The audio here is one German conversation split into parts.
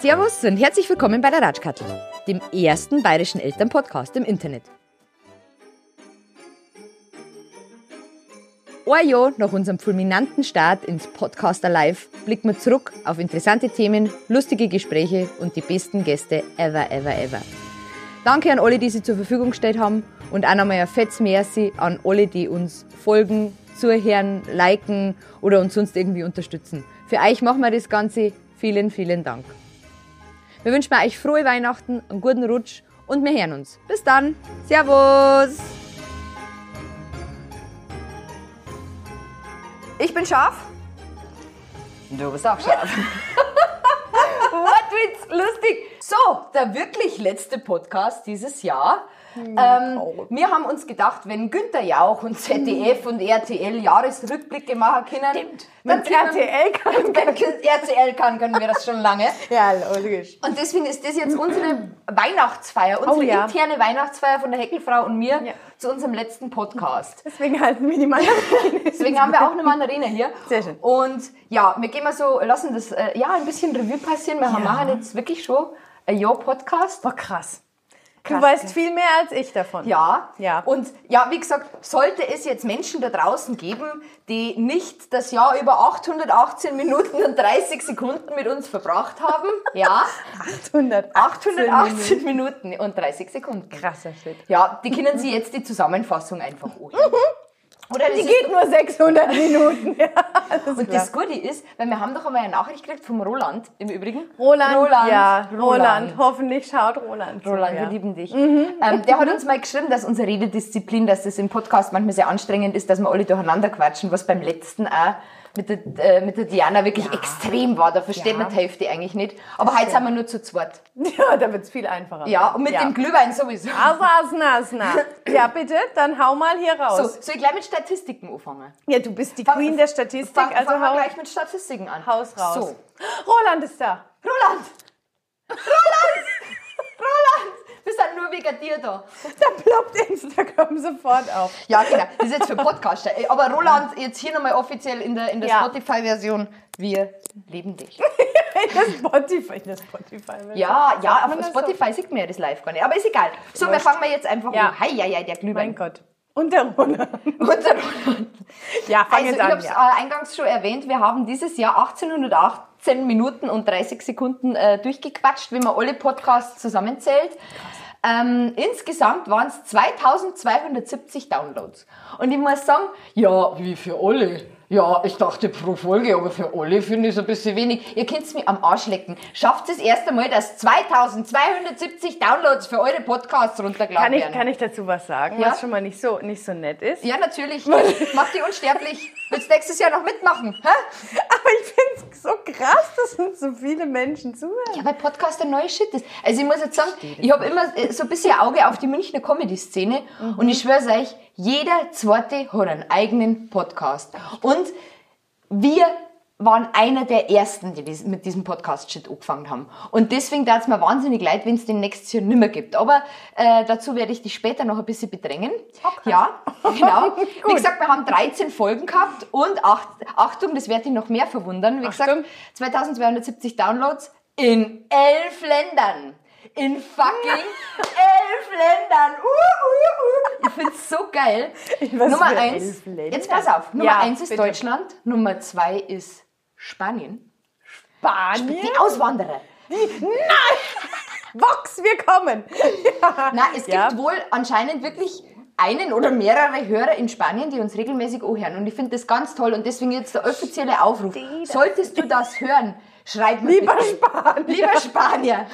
Servus und herzlich willkommen bei der Ratschkattel, dem ersten bayerischen Elternpodcast im Internet. Ein Jahr nach unserem fulminanten Start ins Podcaster Live blicken wir zurück auf interessante Themen, lustige Gespräche und die besten Gäste ever, ever, ever. Danke an alle, die sie zur Verfügung gestellt haben und auch nochmal ein fettes Merci an alle, die uns folgen, zuhören, liken oder uns sonst irgendwie unterstützen. Für euch machen wir das Ganze. Vielen, vielen Dank. Wir wünschen euch frohe Weihnachten, einen guten Rutsch und wir hören uns. Bis dann. Servus. Ich bin scharf. Du bist auch scharf. Wortwitz, lustig. So, der wirklich letzte Podcast dieses Jahr. Ähm, wir haben uns gedacht, wenn Günther Jauch und ZDF und RTL Jahresrückblicke machen können, Stimmt. dann Wenn's RTL kann, wenn RTL kann, können wir das schon lange. Ja, logisch. Und deswegen ist das jetzt unsere Weihnachtsfeier, unsere Oh ja. interne Weihnachtsfeier von der Heckelfrau und mir Ja. zu unserem letzten Podcast. Deswegen halten wir die Mandarine. Deswegen haben wir auch eine Mandarine hier. Sehr schön. Und ja, wir gehen mal so, lassen das äh, ja ein bisschen Revue passieren. Wir machen jetzt wirklich schon ein Jahr Podcast. Boah, krass. Du weißt viel mehr als ich davon. Ja. Ja. Und ja, wie gesagt, sollte es jetzt Menschen da draußen geben, die nicht das Jahr über 818 Minuten und 30 Sekunden mit uns verbracht haben, ja, 818. 818 Minuten und 30 Sekunden. Krasser Shit. Ja, die können Sie jetzt die Zusammenfassung einfach anhören. Oder das Die geht nur 600 Minuten. Ja, Und klar. das Gute ist, weil wir haben doch einmal eine Nachricht gekriegt vom Roland im Übrigen. Roland, Roland, ja, Roland. Roland. Hoffentlich schaut Roland. zu, Roland, ja. wir lieben dich. Ähm, der hat uns mal geschrieben, dass unsere Rededisziplin, dass das im Podcast manchmal sehr anstrengend ist, dass wir alle durcheinander quatschen, was beim letzten auch mit der, äh, mit der Diana wirklich extrem war. Da versteht Ja. man die Hälfte eigentlich nicht. Aber heute sind wir nur zu zweit. Ja, da wird's viel einfacher. Ja, und mit ja. dem Glühwein sowieso. Also, asna, asna. Ja, bitte, dann hau mal hier So, raus. soll ich gleich mit Statistiken anfangen? Ja, du bist die Fang- Queen der Statistik, Fang, also fangen wir hau, gleich mit Statistiken an. haus raus. So, Roland ist da. Roland! Roland! Roland! Wir sind nur wegen dir da. Da ploppt Instagram sofort auf. Ja, genau. Das ist jetzt für Podcaster. Aber Roland, jetzt hier nochmal offiziell in der, in der Ja. Spotify-Version. Wir lieben dich. In der Spotify. In der Spotify. Ja, ja, man auf Spotify sieht man ja das live gar nicht. Aber ist egal. So, wir Wurscht. fangen wir jetzt einfach Ja. an. Hei, hei, hei, der Mein Glühwein. Gott. Und der Roland. Und der Roland. Ja, fang Also, jetzt ich an. habe es Ja. äh, eingangs schon erwähnt, wir haben dieses Jahr 1818 Minuten und 30 Sekunden äh, durchgequatscht, wie man alle Podcasts zusammenzählt. Ähm, insgesamt waren es 2270 Downloads. Und ich muss sagen, ja, wie für alle. Ja, ich dachte pro Folge, aber für alle finde ich es ein bisschen wenig. Ihr könnt es mir am Arsch lecken. Schafft es erst einmal, dass 2270 Downloads für eure Podcasts runtergeladen Kann ich, werden. kann ich dazu was sagen, Ja? was schon mal nicht so, nicht so nett ist? ja, natürlich. Mach die unsterblich. Willst nächstes Jahr noch mitmachen? Hä? Aber ich finde es so krass, dass uns so viele Menschen zuhören. Ja, weil Podcast ein neues Shit ist. Also ich muss jetzt sagen, ich habe immer äh, so ein bisschen Auge auf die Münchner Comedy-Szene und ich schwöre euch, jeder zweite hat einen eigenen Podcast. Und wir waren einer der ersten, die dies- mit diesem Podcast-Shit angefangen haben. Und deswegen tat es mir wahnsinnig leid, wenn es den nächstes Jahr nimmer gibt. Aber äh, dazu werde ich dich später noch ein bisschen bedrängen. Ja, genau. Wie gesagt, wir haben 13 Folgen gehabt und acht, Achtung, das wird dich noch mehr verwundern. Wie Achtung. gesagt, 2270 Downloads in elf Ländern. In fucking elf Ländern. Uh, uh, uh. Ich find's so geil. Nummer eins. Jetzt pass auf. Nummer Ja, eins ist bitte. Deutschland. Nummer zwei ist Spanien. Spanien? Die Auswanderer. Vox, wir kommen. Ja. Na, es gibt Ja. wohl anscheinend wirklich einen oder mehrere Hörer in Spanien, die uns regelmäßig anhören. Und ich finde das ganz toll. Und deswegen jetzt der offizielle Aufruf. Solltest du das hören, schreib mir Lieber bitte. Spanier. Lieber Spanier.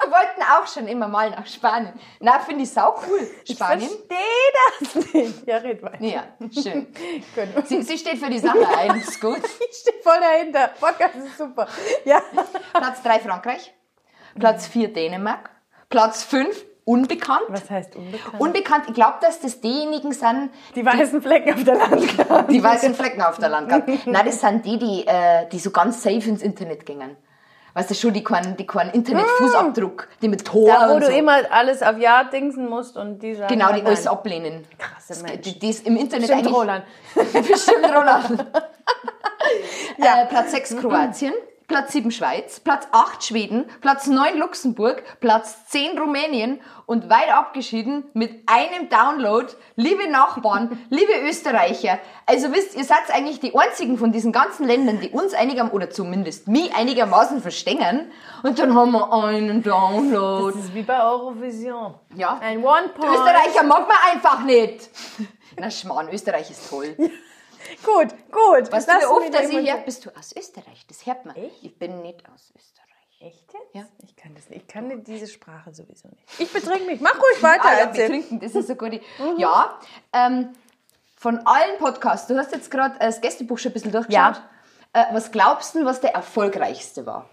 Wir wollten auch schon immer mal nach Spanien. Na, finde ich sau cool. Spanien. Ich verstehe das nicht. Ja, red weiter. Ja, schön. Sie, sie steht für die Sache ein. Ist gut. Ich stehe voll dahinter. Podcast ist super. Ja. Platz 3 Frankreich. Platz 4 Dänemark. Platz 5 unbekannt. Was heißt unbekannt? Unbekannt, ich glaube, dass das diejenigen sind, Die weißen Flecken auf der Landkarte. die weißen Flecken auf der Landkarte. Nein, das sind die, die, äh, die so ganz safe ins Internet gingen. Weißt du schon, die keinen, die keinen Internetfußabdruck, die mit Tor Da, wo und du so. immer alles auf Ja dingsen musst und die sagen, Genau, die nein. alles ablehnen. Krasse Die, Menschen. die ist im Internet Stimmt, eigentlich... Roland. Bestimmt Roland. äh, Platz 6 Kroatien, Platz 7 Schweiz, Platz 8 Schweden, Platz 9 Luxemburg, Platz 10 Rumänien und weit abgeschieden mit einem Download, liebe Nachbarn, liebe Österreicher. Also wisst, ihr seid eigentlich die einzigen von diesen ganzen Ländern, die uns einigermaßen, oder zumindest mich einigermaßen verstehen. Und dann haben wir einen Download. Das ist wie bei Eurovision. Ja. Ein One-Point. Österreicher mag man einfach nicht. Na Schmarrn, Österreich ist toll. Gut, gut. Wie oft, mich dass da ich her, bist du aus Österreich? Das hört man. Ich? Ich bin nicht aus Österreich. Echt jetzt? Ja. Ich kann das nicht. Ich kann diese Sprache sowieso nicht. Ich betrink mich. Mach ruhig weiter. Ah, ja, betrinken, das ist eine gute. Ja, ähm, von allen Podcasts, du hast jetzt gerade das Gästebuch schon ein bisschen durchgeschaut. Äh, was glaubst du, was der erfolgreichste war?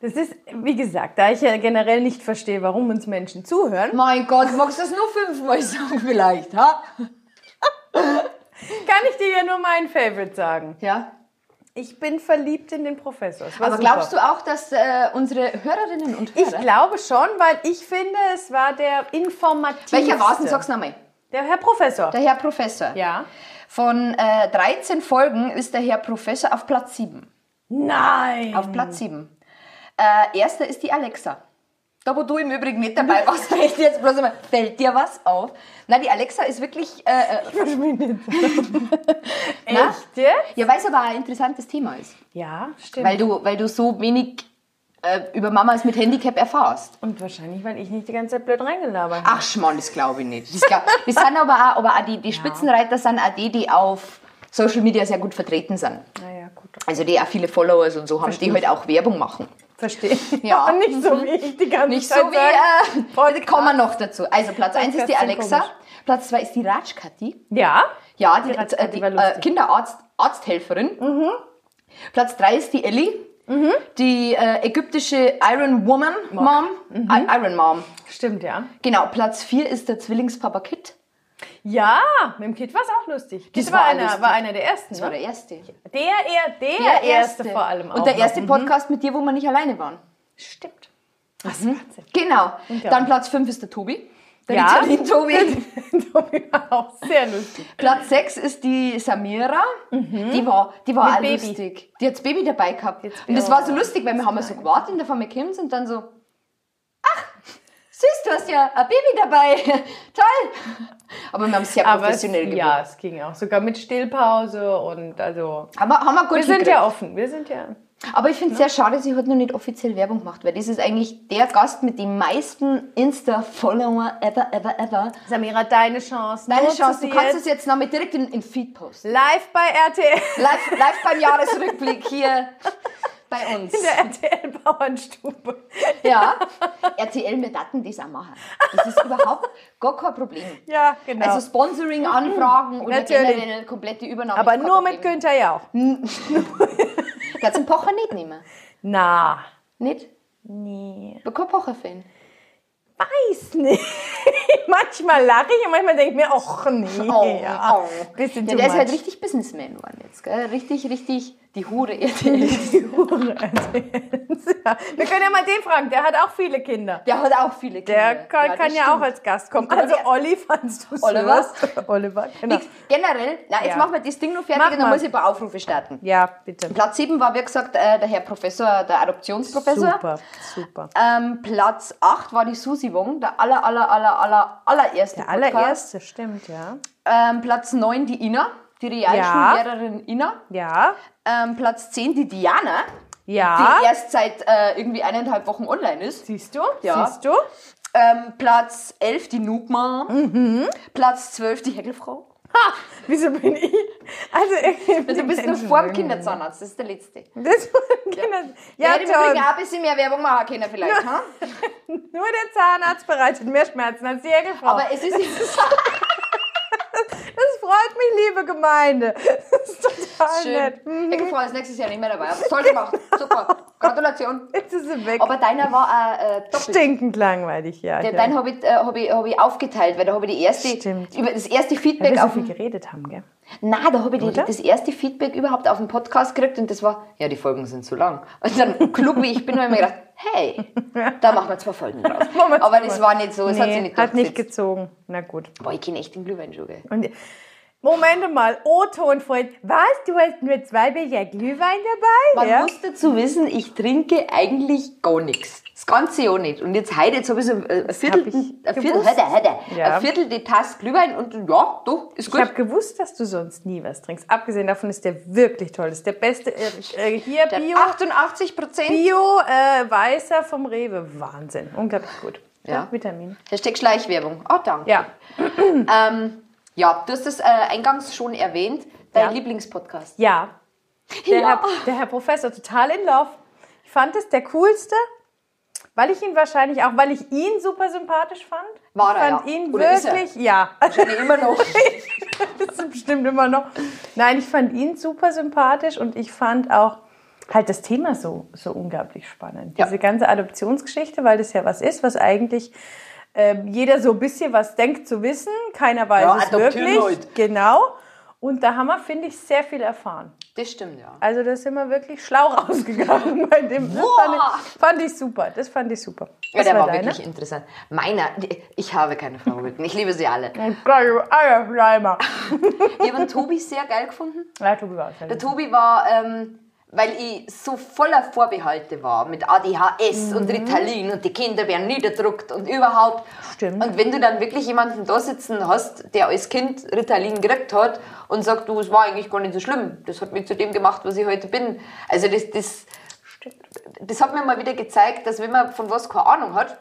Das ist, wie gesagt, da ich ja generell nicht verstehe, warum uns Menschen zuhören, Mein Gott, magst du das nur fünfmal sagen vielleicht, ha? kann ich dir ja nur mein Favorite sagen. Ja. Ich bin verliebt in den Professor. Aber super. glaubst du auch, dass äh, unsere Hörerinnen und Ich Hörer... glaube schon, weil ich finde, es war der informativste. Welcher war es denn? Sag's nochmal. Der Herr Professor. Der Herr Professor. ja. Von äh, 13 Folgen ist der Herr Professor auf Platz 7. Nein. Auf Platz 7. Äh, erster ist die Alexa. Da, wo du im Übrigen nicht dabei warst, fällt dir jetzt bloß einmal, fällt dir was auf? Nein, die Alexa ist wirklich, äh, äh, Na? Echt jetzt? ja, weil es aber ein interessantes Thema ist. Ja, stimmt. Weil du, weil du so wenig äh, über Mamas mit Handicap erfährst. Und wahrscheinlich, weil ich nicht die ganze Zeit blöd reingelabert habe. Ach, Schmarrn, das glaube ich nicht. Das, glaub, das sind aber auch, aber auch die, die Spitzenreiter sind auch die, die auf Social Media sehr gut vertreten sind. Naja, gut. Also die auch viele Followers und so haben, die halt auch Werbung machen. Verstehe. Ja. Aber nicht so wie ich die ganze Nicht so Zeit wie, sage. äh, Podcast. kommen wir noch dazu. Also Platz 1 ist die Alexa, komisch. Platz 2 ist die Rajkati. Ja. Ja, die, Die äh, die äh. Mhm. Kinderarzt, Arzthelferin. Platz 3 ist die Ellie, die äh, ägyptische Iron Woman Mom. Mhm. I- Iron Mom. Stimmt, ja. Genau, Platz 4 ist der Zwillingspapa Kit. Ja, mit dem Kind war es auch lustig. Das, Das war, war einer, lustig. war einer der ersten. Das war ne? der erste. Der, er, der, erste vor allem auch. Und der noch. erste Mhm. Podcast mit dir, wo wir nicht alleine waren. Stimmt. Was Wahnsinn. Genau. Dann Platz 5 ist der Tobi. Der Ja. Ritalin-Tobi. Tobi war auch sehr lustig. Platz 6 ist die Samira. Die war, die war Mit auch Baby. lustig. Die hat das Baby dabei gehabt. Jetzt- und das war so lustig, weil wir haben ja so gewartet und da von mir kommen und dann so, süß, du hast ja ein Baby dabei. Toll. Aber wir haben es sehr professionell gemacht. ja, es ging auch. Sogar mit Stillpause und also. Haben wir, haben wir gut Wir sind ja offen. Wir sind ja. Aber ich finde es sehr schade, sie hat noch nicht offiziell Werbung gemacht, weil das ist eigentlich der Gast mit den meisten Insta-Follower ever, ever, ever. Samira, deine Chance. Deine Chance, du kannst es jetzt noch mit direkt in, in Feed posten. live bei RTL. Live, live beim Jahresrückblick hier bei uns. In der RTL-Bauernstube. Ja, RTL, wir daten das auch machen. Das ist überhaupt gar kein Problem. Ja, genau. Also Sponsoring-Anfragen oder Natürlich. generell komplette Übernahme. Aber nur mit. Günther Jauch. Kannst du den Pocher nicht nehmen? Na. Nicht? Nee. Ich bin kein Pocher-Fan. Weiß nicht. manchmal lache ich und manchmal denke ich mir, ach nee. Oh, ja. oh. Bisschen Ja, der ist halt richtig Businessman geworden jetzt, gell? Richtig, richtig die Hure RTL. ja. Wir können ja mal den fragen, der hat auch viele Kinder. Der hat auch viele Kinder. Der kann ja, kann ja auch als Gast kommen. Also der- Olli, fandst du Oliver? süß? Oliver, genau. Nix. Generell, na, jetzt Ja. machen wir das Ding noch fertig Mach und dann mal. muss ich ein paar Aufrufe starten. Ja, bitte. Platz 7 war, wie gesagt, äh, der Herr Professor, der Adoptionsprofessor. Super, super. Ähm, Platz 8 war die Susi Wong, der aller, aller, aller, aller, allererste Der Podcast. allererste, stimmt, ja. Ähm, Platz 9 die Ina, die Realschullehrerin Ina. Ja, Ähm, Platz 10 die Diana, ja. die erst seit äh, irgendwie eineinhalb Wochen online ist. Siehst du? Ja. Siehst du? Ähm, Platz 11 die Noobma. Mhm. Platz 12 die Heckelfrau. Ha! Wieso bin ich? Also, Also du bist noch vor dem Kinderzahnarzt, das ist der letzte. Das Kinder, Ja, ja, hätte im toll. Übrigen auch ein bisschen mehr Werbung machen können vielleicht. ha? Nur der Zahnarzt bereitet mehr Schmerzen als die Heckelfrau. Aber es ist freut mich, liebe Gemeinde. Das ist total Schön. nett. Mhm. Ich bin froh, dass nächstes Jahr nicht mehr dabei. Aber toll gemacht. Super. Gratulation. Jetzt ist sie weg. Aber deiner war äh, äh, doppelt. Stinkend langweilig, ja. Der, ja. dein habe ich, äh, hab ich, hab ich aufgeteilt, weil da habe ich die erste, Stimmt. über das erste Weil Feedback wir so auf viel geredet haben, gell? Nein, da habe ich die, das erste Feedback überhaupt auf dem Podcast gekriegt und das war, ja, die Folgen sind zu lang. Und dann, klug wie ich bin, habe ich mir gedacht, hey, da machen wir zwei Folgen draus. Aber das war nicht so, es hat sich nicht hat nicht gezogen. Na gut. Boah, ich kenne echt den Glühwein schon, gell. Und Moment mal, O-Ton, Freund. Was? Du hast nur zwei Becher Glühwein dabei? Man ja? muss dazu wissen, ich trinke eigentlich gar nichts. Das ganze Jahr nicht. Und jetzt heute, jetzt habe ich so äh, ein Viertel, ich ein Viertel, heute, heute, Ja. ein Viertel die Tasse Glühwein und ja, doch, ist Ich gut. habe gewusst, dass du sonst nie was trinkst. Abgesehen davon ist der wirklich toll. Das ist der beste äh, äh, hier Der Bio, 88 Prozent. Bio äh, weißer vom Rewe. Wahnsinn. Unglaublich gut. Ja. Vitamine. Hashtag Schleichwerbung. Oh, danke. Ja. Ähm, ja, du hast es äh, eingangs schon erwähnt, dein Ja. Lieblingspodcast. Ja. Der, Ja. Herr, der Herr Professor, total in love. Ich fand es der coolste, weil ich ihn wahrscheinlich auch, weil ich ihn super sympathisch fand. War ich er, fand ja. ihn Oder ist er? wirklich, ja. Wahrscheinlich immer noch. das ist bestimmt immer noch. Nein, ich fand ihn super sympathisch und ich fand auch halt das Thema so, so unglaublich spannend. Ja. Diese ganze Adoptionsgeschichte, weil das ja was ist, was eigentlich ähm, jeder so ein bisschen was denkt zu wissen. Keiner weiß Ja, es wirklich. halt. Genau. Und da haben wir, finde ich, sehr viel erfahren. Das stimmt, ja. Also da sind wir wirklich schlau rausgegangen bei dem. Das fand ich, fand ich super. Das fand ich super. Ja, der war, deiner? wirklich interessant. Meiner, ich habe keine Favoriten. Ich liebe sie alle. Eierschleimer. Ich habe den Tobi sehr geil gefunden. Ja, Tobi war es. Der Tobi war, ähm, weil ich so voller Vorbehalte war mit ADHS und Ritalin und die Kinder werden niederdruckt und überhaupt. Stimmt. Und wenn du dann wirklich jemanden da sitzen hast, der als Kind Ritalin gekriegt hat und sagt, du, es war eigentlich gar nicht so schlimm, das hat mich zu dem gemacht, was ich heute bin. Also das, das, das hat mir mal wieder gezeigt, dass wenn man von was keine Ahnung hat,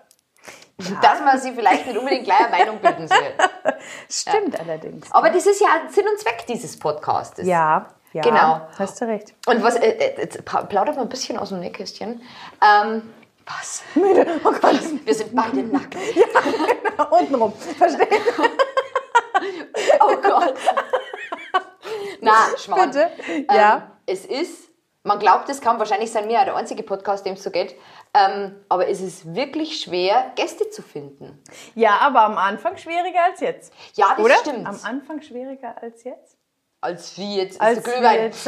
dass man sich vielleicht nicht unbedingt gleich eine Meinung bilden soll. Stimmt allerdings. Aber das ist ja Sinn und Zweck dieses Podcastes. Ja, ja. Genau. Hast du recht. Und was, äh, äh, jetzt plaudert mal ein bisschen aus dem Nähkästchen. Ähm, was? Oh Gott. Wir sind beide nackt. Untenrum. Verstehe. Oh Gott. Na, Schmarrn. Bitte. Ähm, Ja. Es ist, man glaubt, es kann wahrscheinlich sein, mir der einzige Podcast, dem es so geht. Ähm, aber es ist wirklich schwer, Gäste zu finden. Ja, aber am Anfang schwieriger als jetzt. Ja, das Oder? stimmt. Am Anfang schwieriger als jetzt? Als wie jetzt Als der Glühwein. jetzt.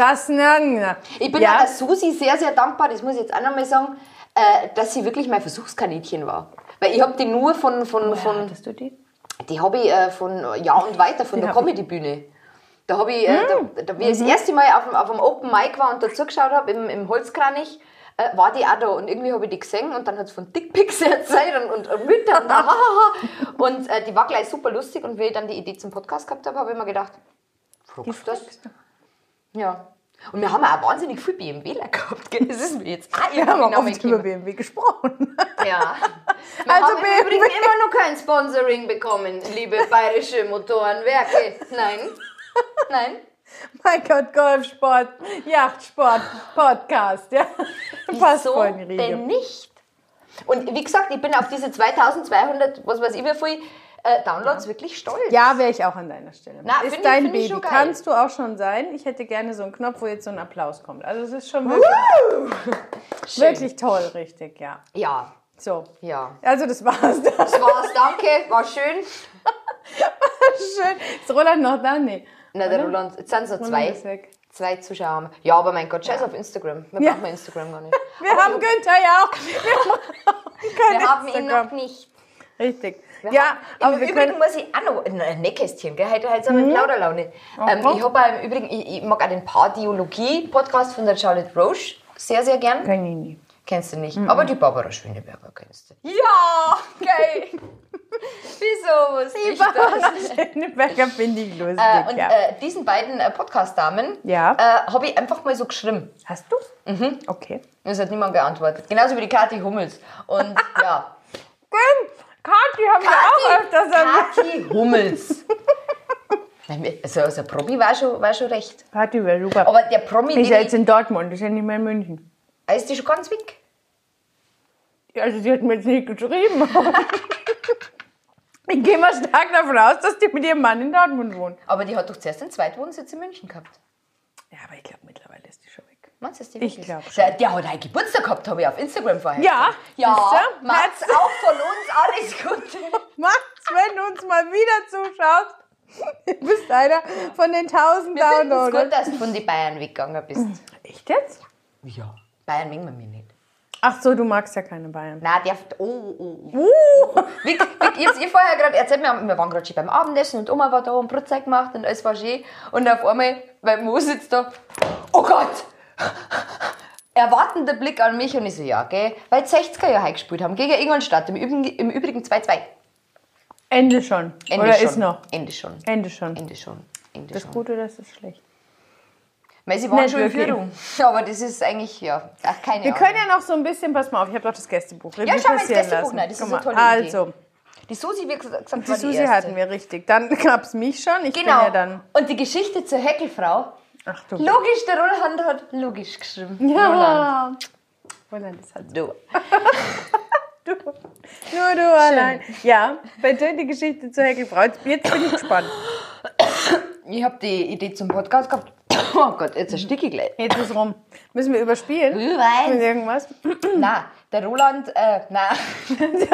Ich bin ja. ja. der Susi sehr, sehr dankbar, das muss ich jetzt auch nochmal sagen, äh, dass sie wirklich mein Versuchskaninchen war. Weil ich habe die nur von, von, von Hattest du die? Die habe ich äh, von Jahr und weiter, von der hab ich. Comedy-Bühne. Da habe ich, äh, da, da, wie ich das erste Mal auf, dem- auf dem Open Mic war und dazugeschaut habe, im, im Holzkranich, äh, war die auch da. Und irgendwie habe ich die gesehen und dann hat es von Dickpics erzählt und, und, und Mütter und, hahaha. und äh, die war gleich super lustig. Und wie ich dann die Idee zum Podcast gehabt habe, habe ich mir gedacht, Die fragst du das? Ja. Und wir haben auch wahnsinnig viel BMWler gehabt. Gell? Das ist mir jetzt auch Wir haben auch noch oft über. BMW gesprochen. Ja. Wir Also haben BMW. Übrigen immer noch kein Sponsoring bekommen, liebe bayerische Motorenwerke. Nein. Nein. mein Gott, Golfsport, Yachtsport, Podcast. Ja. Passt so voll in die Riege. denn nicht? Und wie gesagt, ich bin auf diese 2200, was weiß ich wie viel, äh, Downloads wirklich stolz. Ja, wäre ich auch an deiner Stelle. Na, ist ich- dein Baby. Kannst du auch schon sein. Ich hätte gerne so einen Knopf, wo jetzt so ein Applaus kommt. Also es ist schon wirklich, wirklich toll, richtig, ja. Ja, So. ja. Also das war's. Das Das war's, danke, war schön. schön. Ist Roland noch da? Nee. Na, der Roland, jetzt sind es noch Roland zwei. Zwei Zuschauer. haben. Ja, aber mein Gott, scheiß auf Instagram. Wir Ja. brauchen Instagram gar nicht. Wir haben Günther ja auch. Wir, Wir haben ihn noch nicht. Richtig. Wir ja, haben, aber Im wir Übrigen können. muss ich auch noch ein Nähkästchen, gell? Heute, heute sind wir in Plauderlaune. Ähm, Aha. ich habe auch im Übrigen, ich, ich mag auch den Pardiologie-Podcast von der Charlotte Roche sehr, sehr gern. Kenn ich nie. Kennst du nicht, aber die Barbara Schöneberger kennst du. Ja, okay. Wieso wusste ich Barbara das? Schöneberger finde ich lustig. Äh, und ja. äh, diesen beiden äh, Podcast-Damen Ja. äh, habe ich einfach mal so geschrieben. Hast du? Mhm. Okay. Es hat niemand geantwortet. Genauso wie die Kathi Hummels. Und ja. Gönn. Kathi haben wir auch öfters. Kathi Hummels. Also, also Promi war schon, war schon recht. Kathi wäre super. Aber der Promi, ist ja jetzt in Dortmund, ist ja nicht mehr in München. ich, ist die schon ganz weg. Ja, Also sie hat mir jetzt nicht geschrieben. ich gehe mal stark davon aus, dass die mit ihrem Mann in Dortmund wohnt. Aber die hat doch zuerst einen Zweitwohnsitz in München gehabt. Ja, aber ich Meinst du, das die Ich wirklich? glaub schon. Der, der hat einen Geburtstag gehabt, habe ich auf Instagram vorher. Ja, Ja? Mats, auch von uns alles Gute. Max, wenn du uns mal wieder zuschaust, du bist einer von den 1000 Wir Downloadern. gut, dass du von den Bayern weggegangen bist. Echt jetzt? Ja. Bayern mögen wir mir nicht. Ach so, du magst ja keine Bayern. Nein, der. Oh, oh, oh. Uh, Wie, wie ihr, ihr vorher gerade erzählt, wir, haben- wir waren gerade schon beim Abendessen und Oma war da und Brotzeit gemacht und alles war schön. Und auf einmal, weil Mo sitzt da, oh Gott! Erwartender Blick an mich und ich so, ja, gell, weil die 60er Jahre gespielt haben gegen Ingolstadt, im Übrigen, im Übrigen 2-2. Ende schon. Ende Oder schon. ist noch? Ende schon. Ende schon. Ende schon. Ende Das schon. ist gut oder ist das schlecht? Weil sie waren Nicht schon in. Führung. Aber das ist eigentlich, ja, ach, keine Wir Ahnung. können ja noch so ein bisschen, pass mal auf, ich habe doch das Gästebuch. Revue Ja, schau mal passieren Gästebuch lassen. rein, das ist Guck eine mal. tolle Also, Die Susi, wie gesagt, die war die Susi erste. hatten wir richtig. Dann gab es mich schon. Ich Genau. bin ja dann. Und die Geschichte zur Heckelfrau, Ach du. logisch, der Roland hat logisch geschrieben. Roland. Ja. Roland ist halt Du. du. Nur du allein. Ja, bitte die Geschichte zur Heckelfrau. Jetzt jetzt bin ich gespannt. Ich habe die Idee zum Podcast gehabt. Oh Gott, jetzt ersticke ich gleich. Jetzt ist rum. Müssen wir überspielen? Mit Glühwein. irgendwas? Nein, der Roland, äh, nein.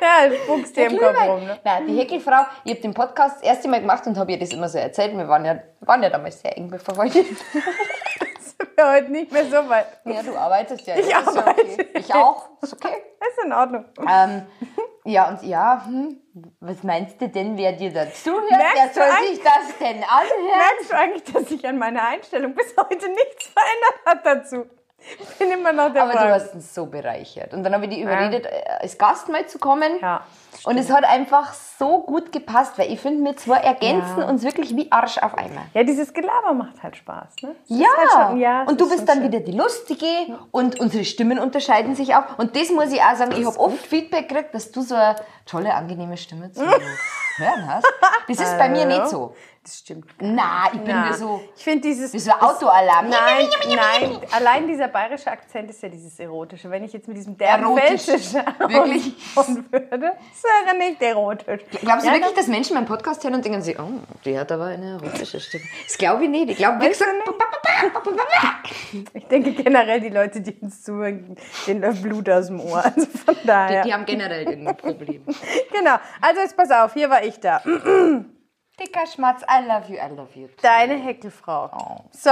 ja, du spuckst dir im Kopf rum. Ne? Nein, die Heckelfrau, ich habe den Podcast das erste Mal gemacht und habe ihr das immer so erzählt. Wir waren ja, waren ja damals sehr eng befreundet. Sind wir heute nicht mehr so weit. Ja, du arbeitest ja. Ich ist ja arbeite. okay. Ich auch. Ist okay. Ist in Ordnung. Ähm, ja, und ja, hm, was meinst du denn, wer dir dazuhört? Merkst Wer soll sich das denn anhören? Merkst du eigentlich, dass sich an meiner Einstellung bis heute nichts verändert hat dazu? Ich bin immer noch der Aber du hast uns so bereichert. Und dann habe ich die überredet, äh, als Gast mal zu kommen. Ja, Und es hat einfach so gut gepasst, weil ich finde, wir zwei ergänzen Ja. uns wirklich wie Arsch auf einmal. Ja, dieses Gelaber macht halt Spaß, ne? Ja, halt schon, ja und du ist bist dann schön. wieder die Lustige und unsere Stimmen unterscheiden sich auch. Und das muss ich auch sagen, ich habe oft Feedback gekriegt, dass du so eine tolle, angenehme Stimme zu hören hast. Das ist bei mir nicht so. Das stimmt. Na, ich bin Na, mir so, ich finde dieses. wie so ein Autoalarm. Nein, nein. Allein dieser bayerische Akzent ist ja dieses Erotische. Wenn ich jetzt mit diesem derben Erotisch. Wirklich? würde, das wäre nicht erotisch. Glaubst du Ja, wirklich, dass Menschen meinen Podcast hören und denken sich, oh, die hat aber eine erotische Stimme? Das glaube ich nicht. Ich glaube, gesagt, Ich denke generell, die Leute, die uns zuhören, denen läuft Blut aus dem Ohr. Also von die, daher. die haben generell irgendein Problem. Genau. Also jetzt pass auf, hier war ich da. Dicker Schmatz, I love you, I love you. Deine Heckelfrau. Oh. So,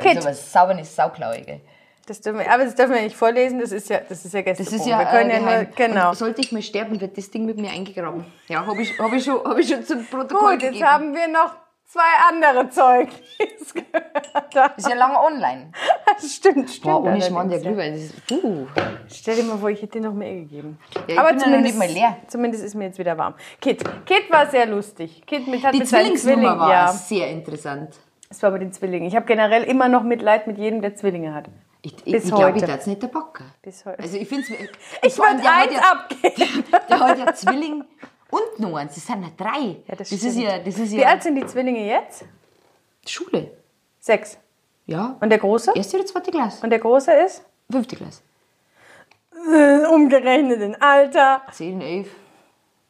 Kit. So was Saubernis, Sauklaue, gell? das dürfen wir, aber das dürfen wir nicht vorlesen, das ist ja, das ist ja Das Gästebuch. ist ja, wir können äh, ja nur, genau. Und sollte ich mal sterben, wird das Ding mit mir eingegraben. Ja, habe ich, hab ich, schon- hab ich schon zum Protokoll Gut, jetzt gegeben. haben wir noch zwei andere Zeugnisse gehört. ist ja lange online. Das stimmt, stimmt. Boah, ohne Schmarrn, der allerdings, ja. Glühwein. Ist, uh. Stell dir mal vor, ich hätte dir noch mehr gegeben. Ja, ich ja noch nicht mal leer. Zumindest ist mir jetzt wieder warm. Kit, Kit war sehr lustig. Kit mit, hat Die mit Zwillingsnummer Zwillingen, war ja. sehr interessant. Es war bei den Zwillingen. Ich habe generell immer noch Mitleid mit jedem, der Zwillinge hat. Ich, ich, Bis ich glaube, ich darf es nicht der Backen. Bis heute. Also ich finde es... ich würde eins abgeben. Der hat ja Zwilling und noch eins. Das sind ja drei. Ja, das das ist ja, das ist Wie ja alt sind die Zwillinge jetzt? Schule. Sechs. Ja. Und der Große? Erste oder zweite Klasse? Und der Große ist? Fünfte Klasse. Äh, Umgerechnet in Alter. Zehn, elf.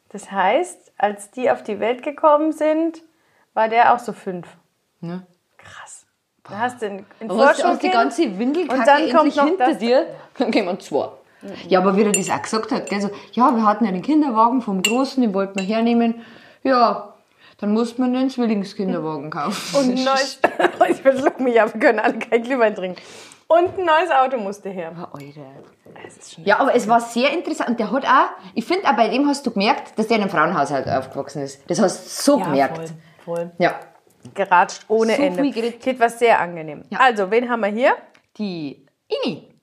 Das heißt, als die auf die Welt gekommen sind, war der auch so fünf. Ne? Krass. Da hast du hast, hast die ganze Windelkacke Und dann kommt noch hinter das- dir. Dann kommen zwei. Ja, aber wie er das auch gesagt hat, gell, so, ja, wir hatten ja den Kinderwagen vom Großen, den wollten wir hernehmen. Ja, dann musste man den Zwillingskinderwagen kaufen. Und ein neues. ich verschluck mich, aber wir können alle kein Glühwein trinken. Und ein neues Auto musste her. Schon Ja, aber es war sehr interessant. Und der hat auch, ich finde auch bei dem hast du gemerkt, dass der in einem Frauenhaushalt aufgewachsen ist. Das hast du so gemerkt. voll, voll. Ja. Geratscht ohne So Ende. Geht was sehr angenehm. Ja. Also, wen haben wir hier? Die Ini.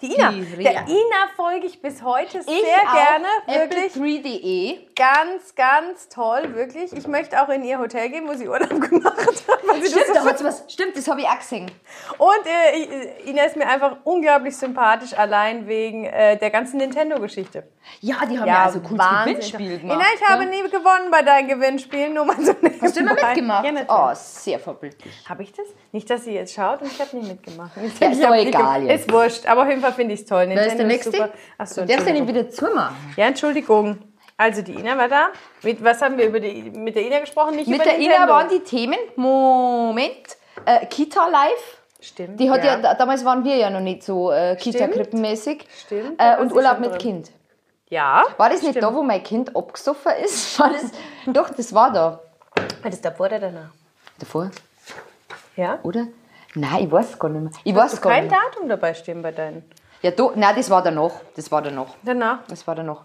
Die Ina. Die. Der Ina folge ich bis heute sehr auch gerne. Wirklich Apple3.de. ganz, ganz toll. Wirklich. Ich möchte auch in ihr Hotel gehen, wo sie Urlaub gemacht hat. das Stimmt, so da hat's was. Stimmt, das habe ich auch gesehen. Und äh, Ina ist mir einfach unglaublich sympathisch, allein wegen äh, der ganzen Nintendo-Geschichte. Ja, die haben ja, also cooles Wahnsinn. Gewinnspiel gemacht. Ina, ich habe ne? nie gewonnen bei deinen Gewinnspielen, nur mal so Hast du immer mitgemacht? Ja, oh, sehr vorbildlich. Habe ich das? Nicht, dass sie jetzt schaut und ich habe nicht mitgemacht. Ich Ja, ist doch egal jetzt. Ist wurscht, aber auf jeden Fall finde ich es toll. Wer ist der nächste? Achso, Du darfst den Entschuldigung. wieder zumachen. Ja, Entschuldigung. Also die Ina war da. Mit, was haben wir über die, mit der Ina gesprochen? Nicht Mit über der. Ina waren die Themen, Moment, äh, Kita Live, Stimmt. Die hat ja, ja. da- damals waren wir ja noch nicht so äh, Kita-Krippenmäßig. Stimmt, Äh, und Urlaub mit drin. Kind. Ja. War das nicht stimmt. da, wo mein Kind abgesoffen ist? War das, doch, das war da. War das davor oder danach? Davor, Ja? oder? Nein, ich weiß gar nicht mehr. Ich weiß gar Kein nicht. Datum dabei stehen bei deinen. Ja, do, nein, das war danach. Das war danach. Danach. Das war danach.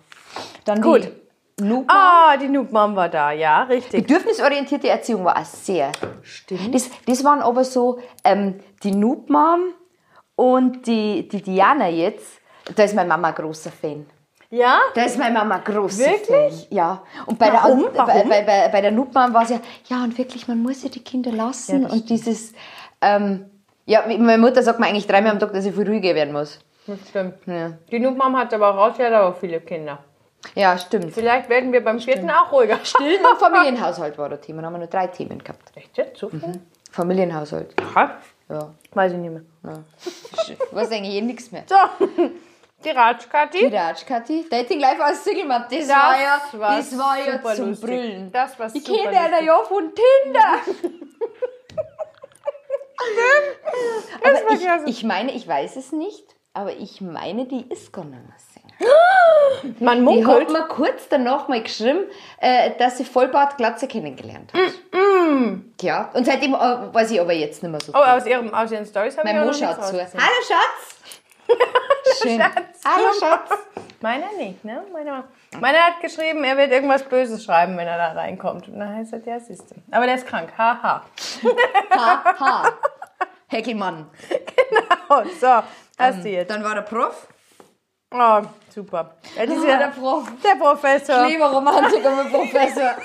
Dann Gut. Noob Ah, die Noob Mom war da, ja, richtig. Bedürfnisorientierte Erziehung war auch sehr. Stimmt. Das, das waren aber so ähm, die Noob Mom und die, die Diana jetzt. Da ist meine Mama ein großer Fan. Ja? Da ist meine Mama großer Wirklich? Ja. Und bei Warum? der, Warum? Bei, bei, bei, der Mom war es ja, ja, und wirklich, man muss ja die Kinder lassen. Ja, und dieses, ähm, ja, meine Mutter sagt mir eigentlich dreimal am Tag, dass ich viel ruhiger werden muss. Das stimmt. Ja, Die Mom hat aber raus, ja, aber viele Kinder. ja stimmt. Vielleicht werden wir beim vierten auch ruhiger. Stillen und Familienhaushalt war das Thema. Da haben wir nur drei Themen gehabt. Echt jetzt? So viel? Familienhaushalt. Aha. Ja. Weiß ich nicht mehr. Ich weiß eigentlich eh nichts mehr. So, die Ratschkati. Die Ratschkati. Dating Life aus Singelmatt, das, war ja, war das war ja zum lustig. Brüllen. Das war ich kenne einer ja von Tinder. aber ich, klasse. ich meine, ich weiß es nicht, aber ich meine, die ist gar nicht mehr Single. Man Die hat munkelt. mir kurz danach mal geschrieben, äh, dass sie Vollbart Glatze kennengelernt hat. Ja, und seitdem äh, weiß ich aber jetzt nicht mehr so Oh, aus, ihrem, aus ihren Stories haben Mein wir Mo noch nichts schaut zu. Hallo Schatz! Schön. Hallo Schatz! Meiner nicht, ne? Meiner, meiner hat geschrieben, er wird irgendwas Böses schreiben, wenn er da reinkommt. Und dann heißt er, ja, siehst du. Aber der ist krank. Haha. Ha, ha. Heckelmann. Oh, so, hast du jetzt. Dann war der Prof. Oh, super. Ja, Ah, der Prof. der Professor. Lieber Romantiker mit Professor.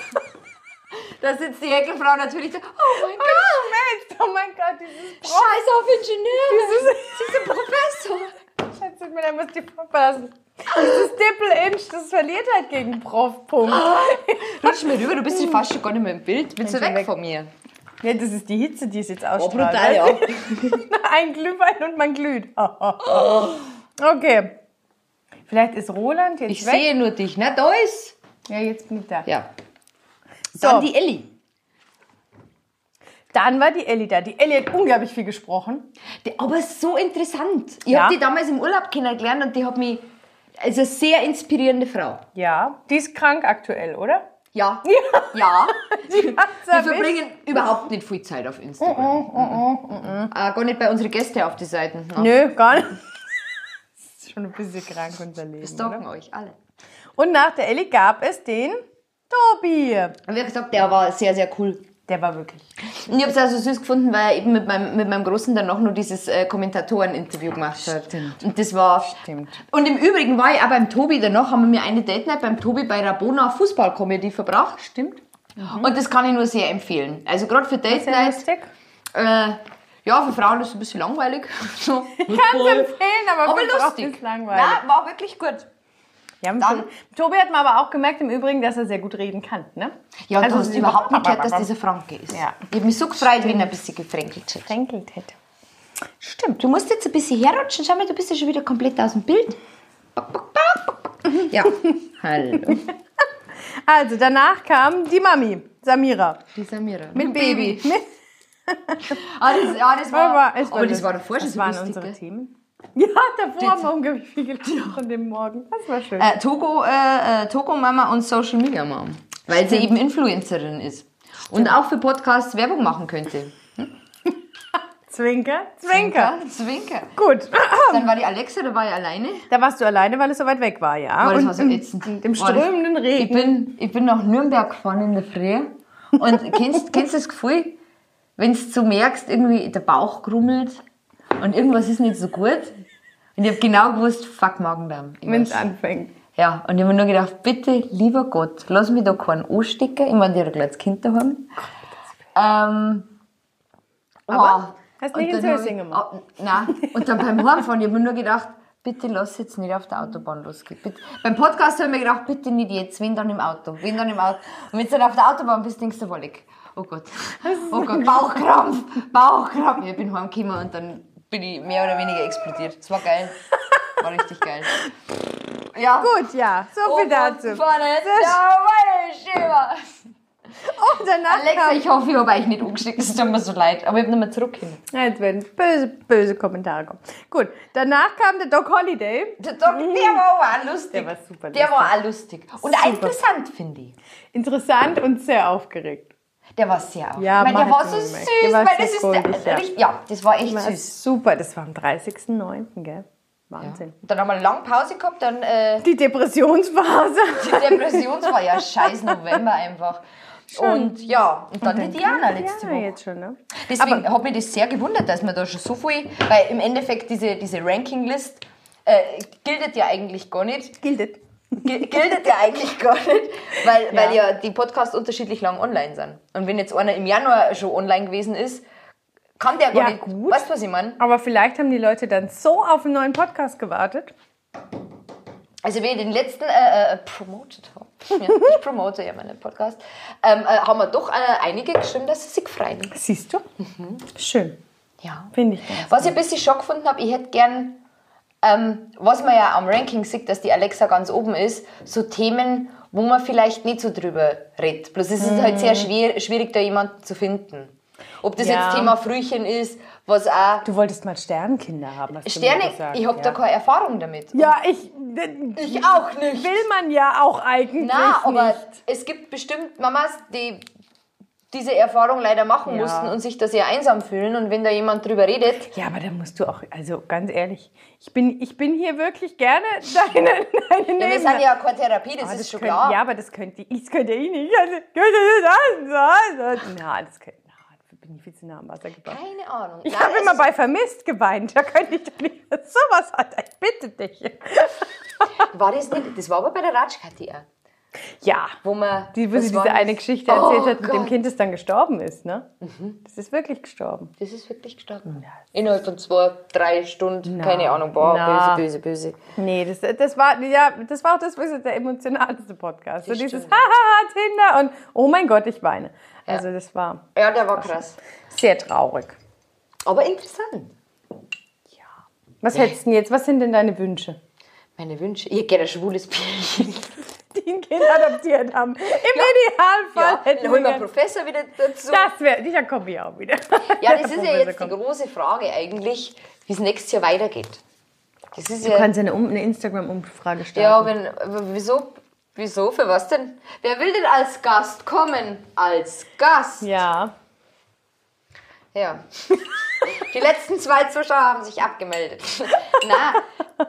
Da sitzt die Heckelfrau natürlich da. Oh mein Oh, Gott! Schmelz. Oh mein Gott, dieses Prof. Scheiß auf Ingenieur! Diese Professor! Schätze mir, der muss die verpassen. Dieses Dippel-Inch, das verliert halt gegen Prof. Punkt. Rutsch mir rüber, du bist fast schon gar nicht mehr im Bild. Willst du weg weg. von mir? Ja, das ist die Hitze, die es jetzt Oh, ausstrahlt. brutal, ja. Ein Glühwein und man glüht. Okay. Vielleicht ist Roland jetzt Ich weg. sehe nur dich, ne? Da ist. Ja, jetzt bin ich da. Ja. Dann So. die Elli. Dann war die Elli da. Die Elli hat unglaublich viel gesprochen. Die, aber so interessant. Ich Ja. habe die damals im Urlaub kennengelernt und die hat mich. Also eine sehr inspirierende Frau. Ja. Die ist krank aktuell, oder? Ja. Ja. Wir erwischt. verbringen überhaupt nicht viel Zeit auf Instagram. Äh, gar nicht bei unseren Gästen auf die Seiten. Ja. Nö, gar nicht. Das ist schon ein bisschen krank, unser Leben. Stalken Oder? euch alle. Und nach der Elli gab es den Tobi. Wie gesagt, der war sehr, sehr cool. Der war wirklich. Und ich habe es auch so süß gefunden, weil er eben mit meinem, mit meinem Großen dann noch nur dieses äh, Kommentatoren-Interview gemacht hat. Stimmt. Und das war. Stimmt. Und im Übrigen war ich auch beim Tobi danach, haben wir mir eine Date Night beim Tobi bei Rabona Fußball-Comedy verbracht. Stimmt. Und das kann ich nur sehr empfehlen. Also gerade für Date Night. Äh, ja, für Frauen ist es ein bisschen langweilig. So. Kann es empfehlen, aber, Aber lustig. ist langweilig. Ja, war wirklich gut. Ja, Dann- Tobi- hat mir aber auch gemerkt im Übrigen, dass er sehr gut reden kann. Ne? Ja, Also du hast überhaupt nicht gehört, dass dieser Franke ist. Ja. Ich habe mich so gefreut, wenn er ein bisschen gefränkelt hat. Kränkelt hätte. Stimmt. Du musst jetzt ein bisschen herrutschen. Schau mal, du bist ja schon wieder komplett aus dem Bild. Bock. Ja. Hallo. Also, danach kam die Mami, Samira. Die Samira. Mit Baby. Mit, Ah, das, ja, das war, aber es aber das war davor schon so waren lustig, unsere? Themen. Ja, davor haben wir unglaublich viel gelacht an dem Morgen. Das war schön. Äh, Togo, äh, äh, Togo Mama und Social Media Mom. Weil sie eben Influencerin ist. Und auch für Podcasts Werbung machen könnte. Zwinker, Zwinker. Zwinker. Gut. Dann war die Alexa, da war ich alleine. Da warst du alleine, weil es so weit weg war, ja? Boah, das Und war so im, in dem Boah, strömenden Ich Regen. bin, ich bin nach Nürnberg gefahren in der Früh. Und kennst, kennst du das Gefühl, wenn du so merkst, irgendwie der Bauch grummelt und irgendwas ist nicht so gut? Und ich habe genau gewusst, fuck Magen-Darm. Wenn es anfängt. Ja, und ich habe mir nur gedacht, bitte, lieber Gott, lass mich da keinen anstecken. Ich meine, die hat gleich das Kind daheim. Ähm, Aber oh. hast nicht Und ins Höschen gemacht. Oh, nein. Und dann beim Heimfahren, ich habe mir nur gedacht, bitte lass jetzt nicht auf der Autobahn losgehen. Bitte. Beim Podcast habe ich mir gedacht, bitte nicht jetzt, wenn dann im Auto, wenn dann im Auto. Und wenn du dann auf der Autobahn bist, denkst du, Wollig, oh Gott, oh Gott, Bauchkrampf, Bauchkrampf. Ich bin heimgekommen und dann bin ich mehr oder weniger explodiert. Das war geil. War richtig geil. Ja. Gut, ja. So viel dazu. Vorne, ja, meine Schäfer. Oh, danach Alexa, ich hoffe, ich habe euch nicht angeschickt, es tut mir so leid. Aber ich habe mehr zurück hin. Ja, jetzt werden böse, böse Kommentare kommen. Gut, danach kam der Doc Holiday. Der, Doc, der war auch lustig. Der war super Der lustig. war auch lustig. Und Super. interessant, finde ich. Interessant und sehr aufgeregt. Der war sehr aufgeregt. Ja, weil der man war so schon süß. Der war weil sehr das ist der, ja. ja, das war echt War süß. super, das war am 30.09., gell? Ja. Wahnsinn. Und dann haben wir eine lange Pause gehabt, dann äh, Die Depressionsphase. die Depression, war ja scheiß November einfach. Und ja, und dann, die Diana letzte ja, Woche. jetzt schon, ne? Deswegen hat mich das sehr gewundert, dass man da schon so viel, weil im Endeffekt diese, diese Ranking-List äh, gilt ja eigentlich gar nicht. Gildet. Gil- Gilt ja eigentlich gar nicht, weil, Ja. weil ja die Podcasts unterschiedlich lang online sind. Und wenn jetzt einer im Januar schon online gewesen ist, kann der gar Ja, nicht. gut. Weißt du, was ich meine? Aber vielleicht haben die Leute dann so auf einen neuen Podcast gewartet. Also, wie ich den letzten äh, äh, promoted habe, ja, ich promote ja meinen Podcast, ähm, äh, haben wir doch äh, einige geschrieben, dass sie sich freuen. Siehst du? Mhm. Schön. Ja. Finde ich Was ich ein bisschen schock gefunden habe, ich hätte gern, ähm, was man ja am Ranking sieht, dass die Alexa ganz oben ist, so Themen, wo man vielleicht nicht so drüber redet. Bloß es ist halt sehr schwer, schwierig, da jemanden zu finden. Ob das Ja. jetzt Thema Frühchen ist, was auch. Du wolltest mal Sternkinder haben, hast du Sterne, gesagt. ich habe ja. da keine Erfahrung damit. Ja, ich... Ich auch nicht. Will man ja auch eigentlich Na, aber nicht. es gibt bestimmt Mamas, die diese Erfahrung leider machen Ja. mussten und sich da sehr einsam fühlen. Und wenn da jemand drüber redet, Ja, aber da musst du auch, also ganz ehrlich, ich bin, ich bin hier wirklich gerne deine, deine ja, wir sind ja keine Therapie, das Ah, ist schon könnt, klar. Ja, aber das könnte ich, das könnte ich nicht. Also, könnte das sein? Na, das könnte, bin ich viel zu nah am Wasser gebracht. Keine Ahnung. Ich Nein, habe immer bei Vermisst geweint. Da könnte ich doch nicht sowas hat. Ich bitte dich. War das nicht? Das war aber bei der Ratschkati auch. Ja. Wo man. Die, wo sie diese eine Geschichte erzählt Oh hat mit dem. Kind, das dann gestorben ist, ne? Das ist wirklich gestorben. Das ist wirklich gestorben. Innerhalb von zwei, drei Stunden, Na, keine Ahnung, boah, na. böse, böse, böse. Nee, das, das war ja, das war auch das, was der emotionalste Podcast. So dieses. Hahaha Tinder und oh mein Gott, ich weine. Also das war Ja, der war krass. sehr traurig. Aber interessant. Was hättest du denn jetzt? Was sind denn deine Wünsche? Meine Wünsche. Ich hätte gerne schwules Pärchen. Die ein Kind adoptiert haben. Im Idealfall Ja, hätten dann holen wir einen Professor wieder dazu. Das wäre, dieser kommt ich auch wieder. Ja, das ist ja jetzt die kommt. große Frage eigentlich, wie es nächstes Jahr weitergeht. Das ist Du ja. kannst ja eine, um, eine Instagram-Umfrage starten. Ja, wenn, wieso, wieso, für was denn? Wer will denn als Gast kommen? Als Gast? ja. Ja. Die letzten zwei Zuschauer haben sich abgemeldet. na,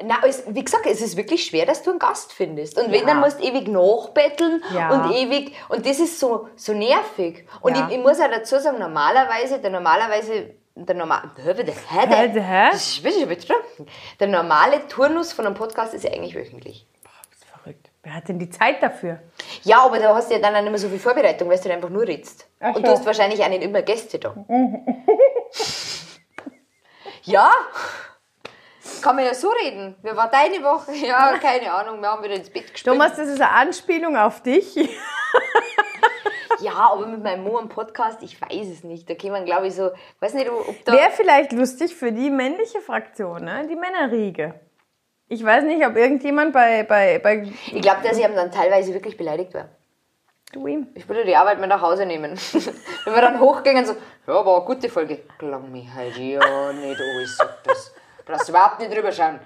na, es, wie gesagt, es ist wirklich schwer, dass du einen Gast findest. Und wenn, Ja. dann musst du ewig nachbetteln Ja. und ewig. Und das ist so, so nervig. Und Ja. ich, ich muss auch dazu sagen, normalerweise, der normalerweise. Der, normal, der normale Turnus von einem Podcast ist ja eigentlich wöchentlich. Das ist verrückt. Wer hat denn die Zeit dafür? Ja, aber da hast du ja dann auch nicht mehr so viel Vorbereitung, weil du einfach nur redst. Ach Und so. du hast wahrscheinlich nicht immer Gäste da. ja, kann man ja so reden. Wie war deine Woche? Ja, keine Ahnung, wir haben wieder ins Bett gespielt. Thomas, das ist eine Anspielung auf dich. Ja, aber mit meinem Mo Podcast, ich weiß es nicht. Da kann man, glaube ich, so, weiß nicht, ob da... Wäre vielleicht lustig für die männliche Fraktion, ne? die Männerriege. Ich weiß nicht, ob irgendjemand bei, bei, bei Ich glaube, dass ich dann teilweise wirklich beleidigt war. Du ihm. Ich würde die Arbeit mit nach Hause nehmen. Wenn wir dann hochgingen, so, ja, war eine gute Folge. Klang mich halt ja nicht sag das. Du brauchst überhaupt nicht drüber schauen.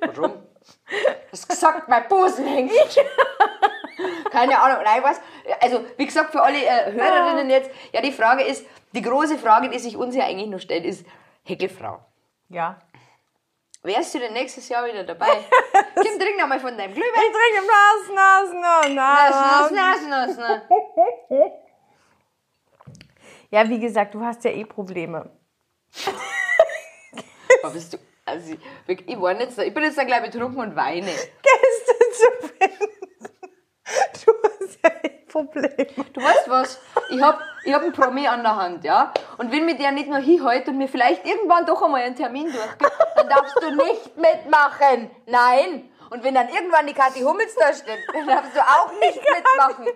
Warum? Du hast gesagt, mein Busen hängt. Keine Ahnung, nein, was? Also, wie gesagt, für alle äh, Hörerinnen jetzt, ja, die Frage ist, die große Frage, die sich uns ja eigentlich nur stellt, ist, Heckelfrau, Ja. Wärst du denn nächstes Jahr wieder dabei? Kim, trink noch mal von deinem Glühwein. Ich trinke Nas, Nas, Nas, Nas, Nas. nas, nas, nas, nas. Ja, wie gesagt, du hast ja eh Probleme. Boah, bist du, also, ich, ich war so, ich bin jetzt dann gleich betrunken und weine. Gäste zu finden. Du hast ja eh Probleme. Du weißt was? Ich hab, ich hab einen Promi an der Hand, ja? Und wenn mir der nicht nur hinhält und mir vielleicht irgendwann doch einmal einen Termin durchgibt, dann darfst du nicht mitmachen. Nein. Und wenn dann irgendwann die Kathi Hummels da steht, dann darfst du auch nicht mitmachen.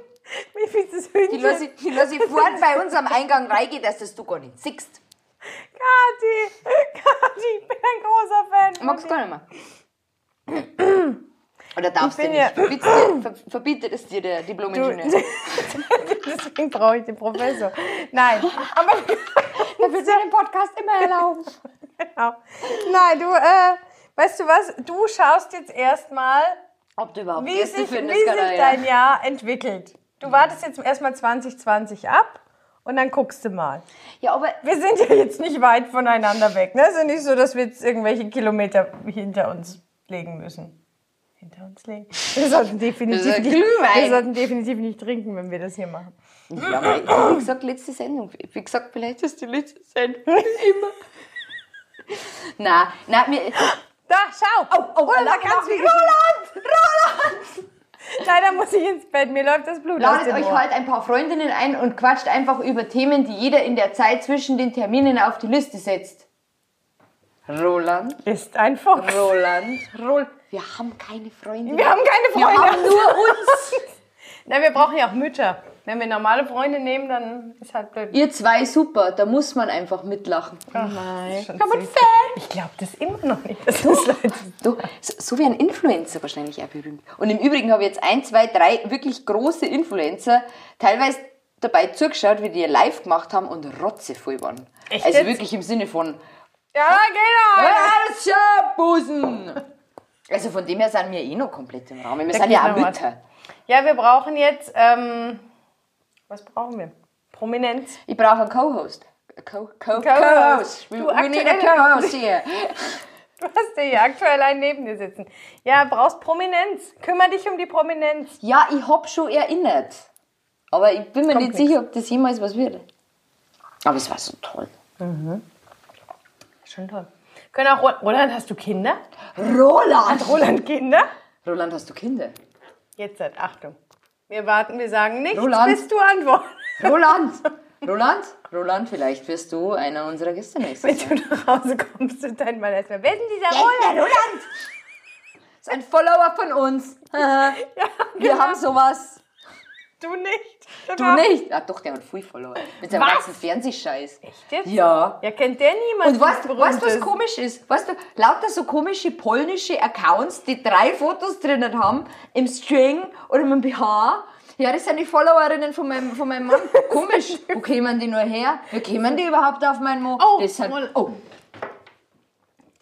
Wie viel ist das Die Hühnchen? lasse ich, die lass ich vorne bei uns am Eingang reingehen, dass das du gar nicht siehst. Kathi, Kathi, ich bin ein großer Fan. Magst dir. gar nicht mehr. Oder darfst du nicht? ja- Verbietet, verbietet es dir der Du, Diplom-Ingenieur? deswegen brauche ich den Professor. Nein, aber Er will seinen Podcast immer erlauben. genau. Nein, du, äh, weißt du was? Du schaust jetzt erstmal, du wie sich, wie sich dein Jahr entwickelt. Du wartest jetzt erstmal 2020 ab und dann guckst du mal. Ja, aber Wir sind ja jetzt nicht weit voneinander weg. Ne? Es ist ja nicht so, dass wir jetzt irgendwelche Kilometer hinter uns legen müssen. Hinter uns legen. Wir sollten definitiv, nicht, wir sollten definitiv nicht trinken, wenn wir das hier machen. Ja, aber wie gesagt, letzte Sendung. Wie gesagt, vielleicht ist die letzte Sendung. Immer. Nein, nein, mir, Da, schau! Oh, oh, Roland, ganz wie gemacht. Roland! Leider muss ich ins Bett, mir läuft das Blut aus ladet dem euch Ohr. halt ein paar Freundinnen ein und quatscht einfach über Themen, die jeder in der Zeit zwischen den Terminen auf die Liste setzt. Roland, Ist ein Fuchs. Roland, Roland. Wir haben keine Freunde. Wir haben keine Wir Freunde. haben nur uns. Na, wir brauchen ja auch Mütter. Wenn wir normale Freunde nehmen, dann ist halt blöd. Ihr zwei super, da muss man einfach mitlachen. Nein. Kann man Fan? Ich glaube das immer noch nicht. Das ist leid. Du, so, so wie ein Influencer wahrscheinlich auch berühmt. Und im Übrigen habe ich jetzt ein, zwei, drei wirklich große Influencer teilweise dabei zugeschaut, wie die ihr live gemacht haben und rotzevoll waren. Echt also jetzt? wirklich im Sinne von Ja, genau. Busen. Also von dem her sind wir eh noch komplett im Rahmen. Wir Da sind ja auch. Mütter. Ja, wir brauchen jetzt, ähm, was brauchen wir? Prominenz. Ich brauche einen Co-Host. Co- Co- Co-Host. Co-Host. We, we need a Co-Host hier. Du hast ja hier aktuell einen neben dir sitzen. Ja, brauchst Prominenz. Kümmer dich um die Prominenz. Ja, ich hab schon erinnert. Aber ich bin mir Kommt nicht nix. sicher, ob das jemals was wird. Aber es war so toll. Schon toll. Können auch, Ro- Roland, hast du Kinder? Roland! Roland, Kinder? Roland, hast du Kinder? Jetzt seid Achtung. Wir warten, wir sagen nichts, Roland. bis du antwortest. Roland! Roland? Roland, vielleicht wirst du einer unserer Gäste nächstes Wenn du nach Hause kommst und dann mal erstmal, wer ist denn dieser Ja, Roland? Roland! ist ein Follower von uns. Ja, Wir genau. haben sowas. Du nicht. Du nicht? Ah, doch, der hat viel Follower. Mit seinem Was? ganzen Fernsehscheiß. Echt jetzt? Ja. Ja, kennt der niemand? Und weißt, du, was Berühmtes? komisch ist? Weißt du, lauter so komische polnische Accounts, die drei Fotos drinnen haben, im String oder im BH. Ja, das sind die Followerinnen von meinem, von meinem Mann. Komisch. Wo kämen die nur her? Wie kämen die überhaupt auf meinen Mo? Oh, das Roll- oh,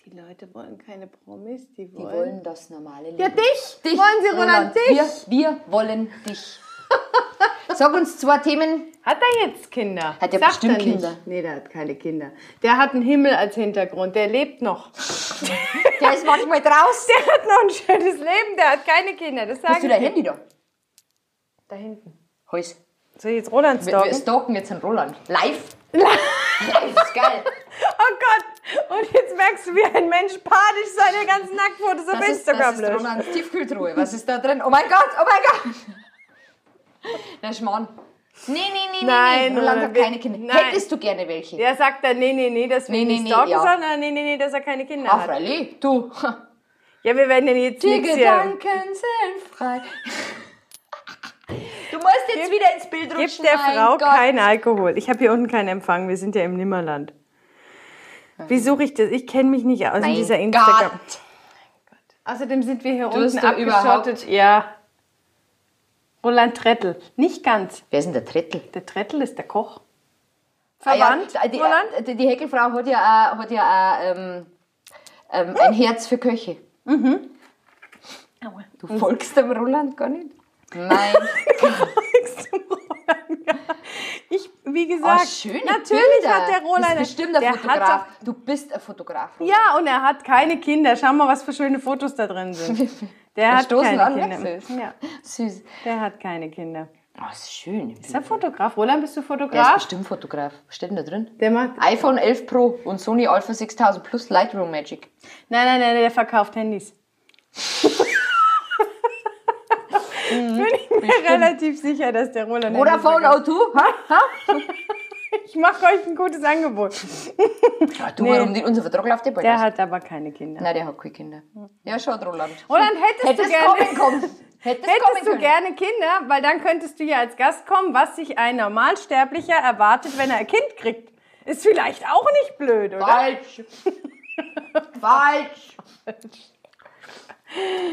Die Leute wollen keine Promis, die die wollen... wollen das normale Leben. Ja, dich. Dich, Wollen sie, Roland, dich? Wir, wir wollen dich. Sag uns zwei Themen. Hat er jetzt Kinder? Hat er Sagt bestimmt er nicht. Kinder. Nee, der hat keine Kinder. Der hat einen Himmel als Hintergrund. Der lebt noch. Der ist manchmal draußen. Der hat noch ein schönes Leben. Der hat keine Kinder. Das sage Hast du dein. Handy da? Da hinten. Heus. Soll ich jetzt Roland Wir, wir stalken? stalken jetzt einen Roland. Live. Live ist geil. Oh Gott! Und jetzt merkst du, wie ein Mensch panisch seine ganzen Nacktfotos auf Das ist, Instagram das ist löscht. Rolands Tiefkühltruhe. Was ist da drin? Oh mein Gott, oh mein Gott. Na, Schmarrn. Nee, nee, nee, Nein, nee, nee. Roland hat keine Kinder. nein. Hättest du gerne welche? Der sagt dann, nee, nee, nee, dass wir Nee, nicht nee, stalken, ja. sondern nee, nee, nee, dass er keine Kinder Ah, hat. freilich. Du. Ja, wir werden den jetzt Die. Gedanken sind frei. Du musst jetzt wieder ins Bild rutschen. Gib der Frau Gott. keinen Alkohol. Ich habe hier unten keinen Empfang. Wir sind ja im Nimmerland. Wie suche ich das? Ich kenne mich nicht aus in Mein dieser Instagram. Gott. Außerdem sind wir hier Du unten abgeschottet. Ja. Roland Trettel. Nicht ganz. Wer ist denn der Trettel? Der Trettel ist der Koch. Ah, Verwandt, ja, die, Roland? die, die Heckelfrau hat ja auch, hat ja auch ähm, ähm, ein Herz für Köche. Du folgst dem Roland gar nicht? Nein. Ich, wie gesagt, Oh, schöne natürlich Bilder. hat der Roland. bist bestimmt ein der Fotograf. Hat du bist ein Fotograf. doch, ja, und er hat keine Kinder. Schau mal, was für schöne Fotos da drin sind. Der hat keine an, Kinder. Ja, Süß. der hat keine Kinder. Oh, ist schön. Ist er Fotograf? Roland, bist du Er ist Fotograf? bestimmt Fotograf. Was steht denn da drin? Der macht. iPhone 11 Pro und Sony Alpha 6000 plus Lightroom Magic. Nein, nein, nein, der verkauft Handys. Bin ich mir relativ sicher, dass der Roland. Vodafone verkauft. O2? Ha? Ha? Ich mache euch ein gutes Angebot. Ja, du, Nee. warum nicht? Unser Vertrag läuft ja bald Der hat aber keine Kinder. Nein, der hat keine Kinder. Ja, schon, Roland. Roland, hättest, Hättest du gerne, kommen. Hättest, kommen hättest du können. gerne Kinder, weil dann könntest du ja als Gast kommen, was sich ein Normalsterblicher erwartet, wenn er ein Kind kriegt. Ist vielleicht auch nicht blöd, oder? Falsch. Falsch.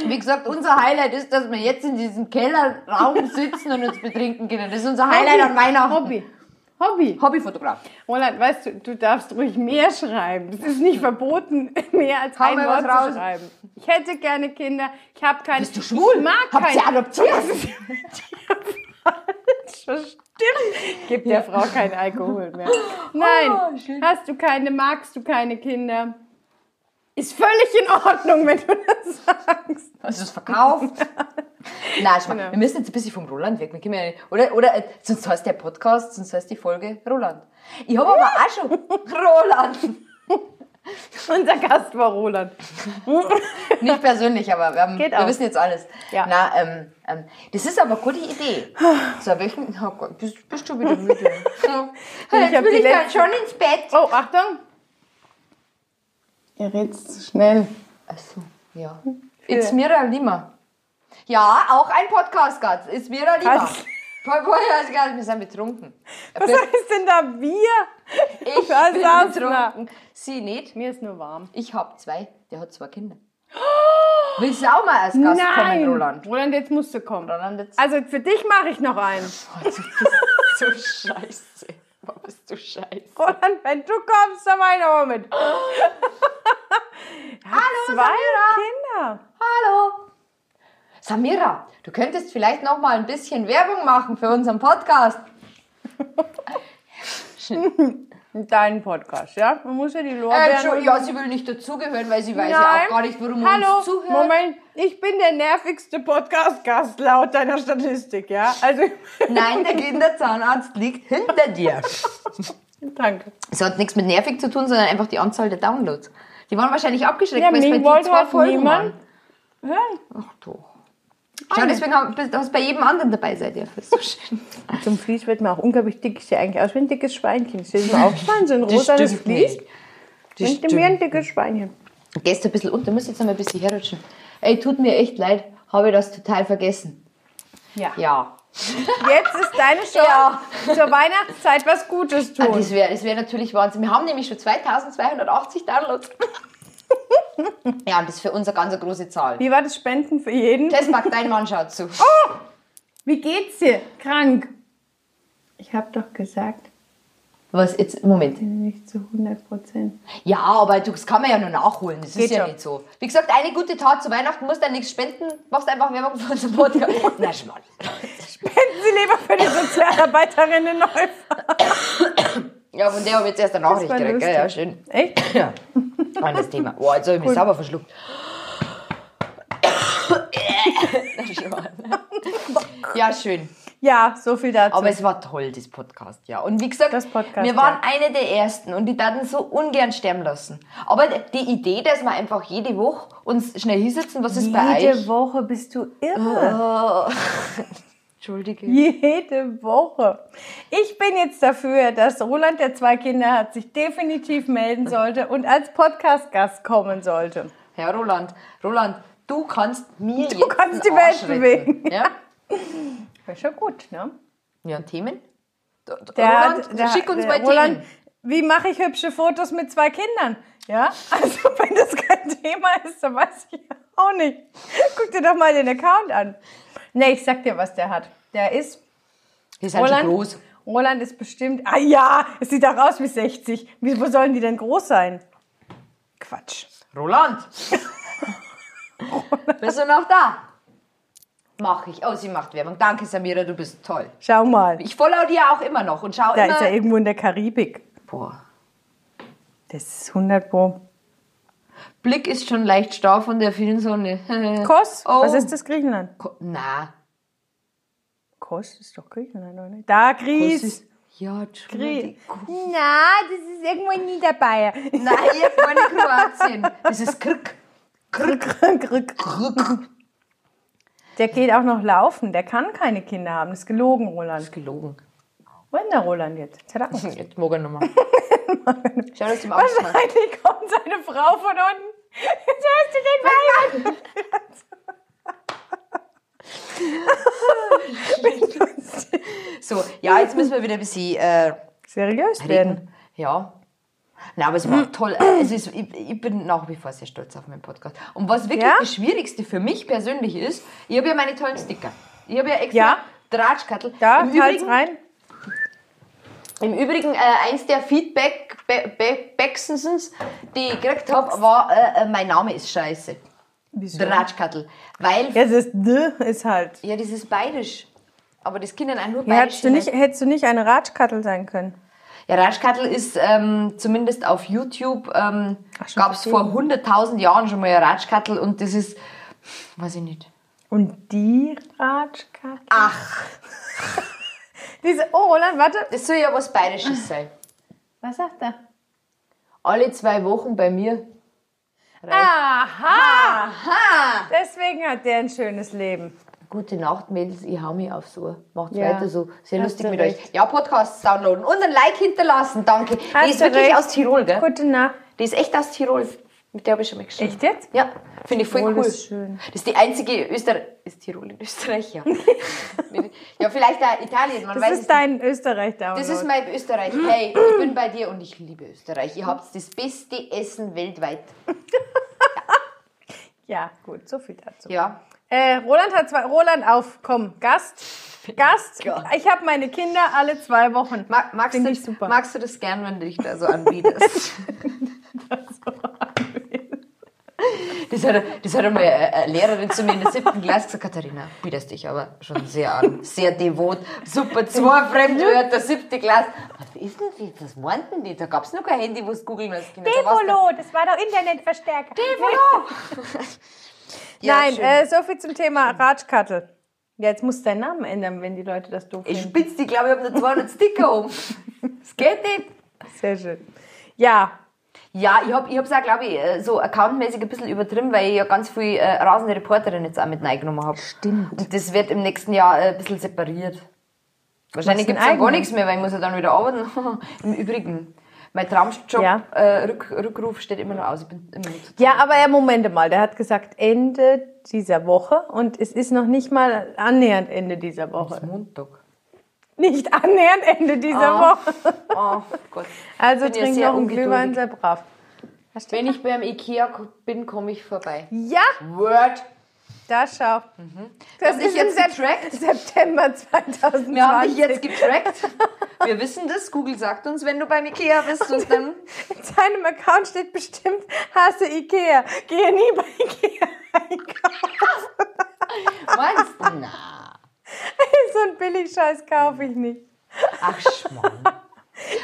Wie gesagt, unser Highlight ist, dass wir jetzt in diesem Kellerraum sitzen und uns betrinken können. Das ist unser Highlight an Weihnachten. Hobby. Hobby. Hobbyfotograf. Roland, weißt du, du darfst ruhig mehr schreiben. Es ist nicht verboten, mehr als Hau ein Wort raus. zu schreiben. Ich hätte gerne Kinder. Ich habe keine. Bist du schwul? Ich mag Habt keine. ihr adoptiert? Das ist falsch. Stimmt. Gib der Frau keinen Alkohol mehr. Nein. Oh, hast du keine, magst du keine Kinder? Ist völlig in Ordnung, wenn du das sagst. Hast du es verkauft? Nein, schau mal, Genau. wir müssen jetzt ein bisschen vom Roland weg. Wir können ja nicht, oder, oder, äh, sonst heißt der Podcast, sonst heißt die Folge Roland. Ich habe aber auch schon Roland. Unser Gast war Roland. Nicht persönlich, aber wir, haben, wir wissen jetzt alles. Ja. Na, ähm, ähm, das ist aber eine gute Idee. So, welchen, oh Gott, bist, bist du wieder müde? Ja. Jetzt will die ich dann schon ins Bett. Oh, Achtung. Ihr redet zu schnell. Achso, ja. It's Mira Lima. Ja, auch ein Podcast-Gast. It's Mira Lima. Was? Wir sind betrunken. Was heißt denn da wir? Ich Was bin betrunken. Sie nicht. Mir ist nur warm. Ich habe zwei. Der hat zwei Kinder. Willst du auch mal als Gast kommen, Roland? Roland, jetzt musst du kommen. Roland, jetzt. Also für dich mache ich noch einen. Du bist so scheiße. Warum bist du scheiße? Roland, wenn du kommst, dann meine auch mit. Hallo, zwei Samira. Kinder. Hallo. Samira, du könntest vielleicht noch mal ein bisschen Werbung machen für unseren Podcast. Deinen Podcast, ja? Man muss ja die Äh, Lorbeeren... Entschuldigung, ja, sie will nicht dazugehören, weil sie weiß ja Nein. auch gar nicht, warum Hallo, uns zuhört. Moment, ich bin der nervigste Podcast-Gast laut deiner Statistik, ja? Also, Nein, der Kinderzahnarzt liegt hinter dir. danke. Es hat nichts mit nervig zu tun, sondern einfach die Anzahl der Downloads. Die waren wahrscheinlich abgeschreckt, Ja, weil es bei dir zwei halt Folgen niemand waren. hören. Ach doch. Schau, deswegen hast du bei jedem anderen dabei seid ihr. Das ist so schön. Zum Vlies wird mir auch unglaublich dick. Ich sehe eigentlich aus wie ein dickes Schweinchen. Sehe mir aufgefallen, so ein rosanes Vlies. Das Könnte mir ein stimmt. dickes Schweinchen. Gehst ein bisschen unter, muss jetzt noch mal ein bisschen herrutschen. Ey, tut mir echt leid, habe ich das total vergessen. Ja. Ja. Jetzt ist deine Chance, Ja. zur Weihnachtszeit was Gutes Ah, tun. das wäre das wär natürlich Wahnsinn. Wir haben nämlich schon 2280 Downloads. ja, und das ist für uns eine ganz große Zahl. Wie war das Spenden für jeden? Testmark, dein Mann schaut zu. Wie geht's dir? Krank. Ich habe doch gesagt, Was jetzt, Moment. nicht zu 100 Prozent. Ja, aber das kann man ja nur nachholen. Das Geht ist ja schon. nicht so. Wie gesagt, eine gute Tat zu Weihnachten musst du nichts spenden, machst einfach Werbung für unseren Podcast. Na, Schmarrn. Spenden Sie lieber für die Sozialarbeiterinnen Neufahr. Ja, von der habe ich jetzt erst eine Nachricht gekriegt. gell? Ja, schön. Echt? Ja. Anderes Thema. Oh, jetzt habe ich mich sauber verschluckt. ja, schön. Ja, so viel dazu. Aber es war toll, das Podcast, ja. Und wie gesagt, Podcast, wir waren ja. eine der ersten und die taten so ungern sterben lassen. Aber die Idee, dass wir einfach jede Woche uns schnell hinsetzen, was ist bei Jede euch? Woche bist du irre. Oh. Entschuldige. Jede Woche. Ich bin jetzt dafür, dass Roland, der zwei Kinder hat, sich definitiv melden sollte und als Podcast-Gast kommen sollte. Herr Roland, Roland, du kannst mir du jetzt kannst die Welt bewegen. Ja? Wäre schon gut, ne? Ja, und Themen? Der Roland, der- schick uns der mal Roland, Themen. Wie mache ich hübsche Fotos mit zwei Kindern? Ja, also wenn das kein Thema ist, dann weiß ich auch nicht. Guck dir doch mal den Account an. Nee, ich sag dir, was der hat. Der ist Die sind schon Roland. groß. Roland ist bestimmt. Ah ja, es sieht auch aus wie 60. Wie, wo sollen die denn groß sein? Quatsch. Roland! Bist du noch da? Mach ich. Oh, sie macht Werbung. Danke, Samira, du bist toll. Schau mal. Ich follow dir auch immer noch und schau Da immer. ist er irgendwo in der Karibik. Boah. Das ist 100 Pro. Blick ist schon leicht starr von der vielen Sonne. Kos? Oh. Was ist das Griechenland? Ko- Na, Kos ist doch Griechenland, oder nicht? Da, Gries. ist. Ja. Entschuldigung. Na, das ist irgendwo in Niederbayern. Nein, hier vorne Kroatien. Das ist Krk. Der geht auch noch laufen. Der kann keine Kinder haben. Das ist gelogen, Roland. Gelogen. Wo ist denn der Roland jetzt? Jetzt mag er nochmal. Schau, dass du Angst machst. Wahrscheinlich kommt seine Frau von unten. Jetzt hörst du den Wein. So, ja, jetzt müssen wir wieder ein bisschen äh, Seriös werden. reden. Ja. Nein, aber es war toll. Es ist, ich, ich bin nach wie vor sehr stolz auf meinen Podcast. Und was wirklich Ja? das Schwierigste für mich persönlich ist, ich habe ja meine tollen Sticker. Ich habe ja extra Ja. Da, Im Übrigen, rein. Im Übrigen, äh, eins der Feedback, Be Be die ich gekriegt habe, war, äh, äh, mein Name ist scheiße. Wieso? Drahtschkattel. Weil, Ja, das D ist halt. ja, das ist bayerisch. Aber das können auch nur Ja, hättest, du nicht, hättest du nicht eine Ratschkattel sein können? Ja, Ratschkattel ist ähm, zumindest auf YouTube, ähm, gab es vor 100.000 Jahren schon mal ein Ratschkattel und das ist, weiß ich nicht. Und die Ratschkattel? Ach, Diese, oh, Roland, warte. das soll ja was Bayerisches sein. Was sagt er? Alle zwei Wochen bei mir. Aha! Ha! Deswegen hat der ein schönes Leben. Gute Nacht, Mädels, ich hau mich aufs Ohr. Macht Ja, weiter so. Sehr hast lustig mit recht. euch. Ja, Podcasts downloaden und ein Like hinterlassen, danke. Die Hast ist du wirklich recht. aus Tirol, gell? Gute Nacht. Die ist echt aus Tirol. Mit der habe ich schon mal geschrieben. Echt jetzt? Ja, finde ich voll cool. das ist schön. Das ist die einzige Österreich. Ist Tirol in Österreich, ja. ja, vielleicht auch Italien, man Das weiß ist es dein Österreich-Download. Das ist mein Österreich. Hey, ich bin bei dir und ich liebe Österreich. Ihr habt das beste Essen weltweit. Ja, gut, so viel dazu. Ja. Äh, Roland hat zwei. Roland, auf, komm, Gast. Gast. Gott. Ich habe meine Kinder alle zwei Wochen. Mag, magst, Finde du, ich super. magst du das gern, wenn du dich da so anbietest? Das hat, das hat einmal eine Lehrerin zu mir in der siebten Klasse gesagt, Katharina, bietest dich aber schon sehr an, sehr devot, super, zwei Fremdwörter, siebte Klasse. Was ist denn das, was meinten die? Da gab es noch kein Handy, wo es googeln war's Devolo, das war doch Internetverstärker. da- Ja, Nein, äh, so viel zum Thema Ratschkattel. Ja, jetzt musst du deinen Namen ändern, wenn die Leute das doof Ich finden. spitz die, glaube ich, habe nur 200 Sticker um. Das geht nicht. Sehr schön. Ja, Ja, ich habe ich hab's auch, glaube ich, äh, so accountmäßig ein bisschen übertrieben, weil ich ja ganz viel äh, rasende Reporterin jetzt auch mit reingenommen habe. Stimmt. Und das wird im nächsten Jahr äh, ein bisschen separiert. Wahrscheinlich Was, gibt einen es gar nichts mehr, weil ich muss ja dann wieder arbeiten. Im Übrigen, mein Traumjob, Ja. äh, Rück, Rückruf steht immer noch aus. Ich bin immer noch Ja, aber ja, Moment mal, der hat gesagt Ende dieser Woche und es ist noch nicht mal annähernd Ende dieser Woche. Montag. Nicht annähernd Ende dieser Ah. Woche. Oh Gott. Also bin trink noch einen. Glühwein, sei brav. Wenn ich beim Ikea bin, komme ich vorbei. Ja, Word. da schau. Das Hab ich ist jetzt Sep getrackt? September 2020. Wir haben dich jetzt getrackt. Wir wissen das. Google sagt uns, wenn du beim Ikea bist und dann... In seinem Account steht bestimmt, hasse Ikea. Gehe nie bei Ikea einkaufen. Meinst du? Na. so ein Billigscheiß kaufe ich nicht. Ach, Schmarrn.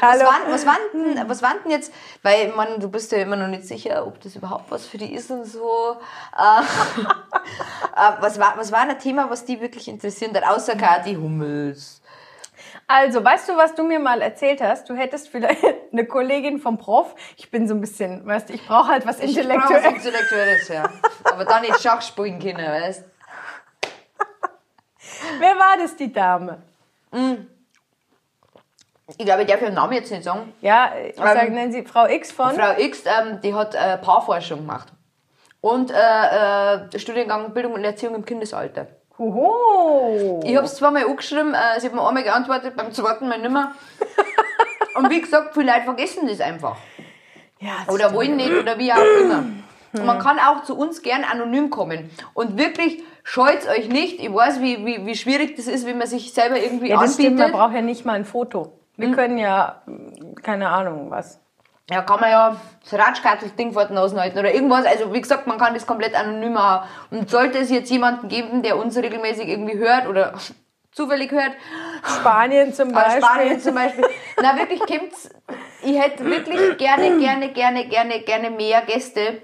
Was Hallo. waren, was, waren denn, was waren denn jetzt, weil man, du bist ja immer noch nicht sicher, ob das überhaupt was für die ist und so. Äh, äh, was, war, was war ein Thema, was die wirklich interessieren hat, außer Kati Hummels? Also, weißt du, was du mir mal erzählt hast? Du hättest vielleicht eine Kollegin vom Prof. Ich bin so ein bisschen, weißt du, ich brauche halt was Ich brauche was Intellektuelles. Intellektuelles, ja. Aber dann nicht Schach spielen können, weißt Wer war das, die Dame? Ich glaube, ich darf ihren Namen jetzt nicht sagen. Ja, ich Ähm, sag, nennen Sie Frau X von. Frau X, ähm, die hat äh, Paarforschung gemacht. Und äh, äh, Studiengang Bildung und Erziehung im Kindesalter. Hoho. Ich habe es zweimal angeschrieben, äh, sie hat mir einmal geantwortet, beim zweiten Mal nicht mehr. Und wie gesagt, viele Leute vergessen das einfach. Ja, das Oder stimmt. wollen nicht oder wie auch immer. Und man kann auch zu uns gern anonym kommen. Und wirklich, scheut euch nicht. Ich weiß, wie, wie, wie schwierig das ist, wenn man sich selber irgendwie ja, das stimmt, man anbietet. braucht ja nicht mal ein Foto. Wir können ja, keine Ahnung, was. Ja, kann man ja das Ratschkattel-Ding vor den halten oder irgendwas. Also, wie gesagt, man kann das komplett anonym machen. Und sollte es jetzt jemanden geben, der uns regelmäßig irgendwie hört oder zufällig hört, Spanien zum Aus Beispiel. Spanien zum Beispiel. Na, wirklich kommt's. Ich hätte wirklich gerne, gerne, gerne, gerne, gerne mehr Gäste,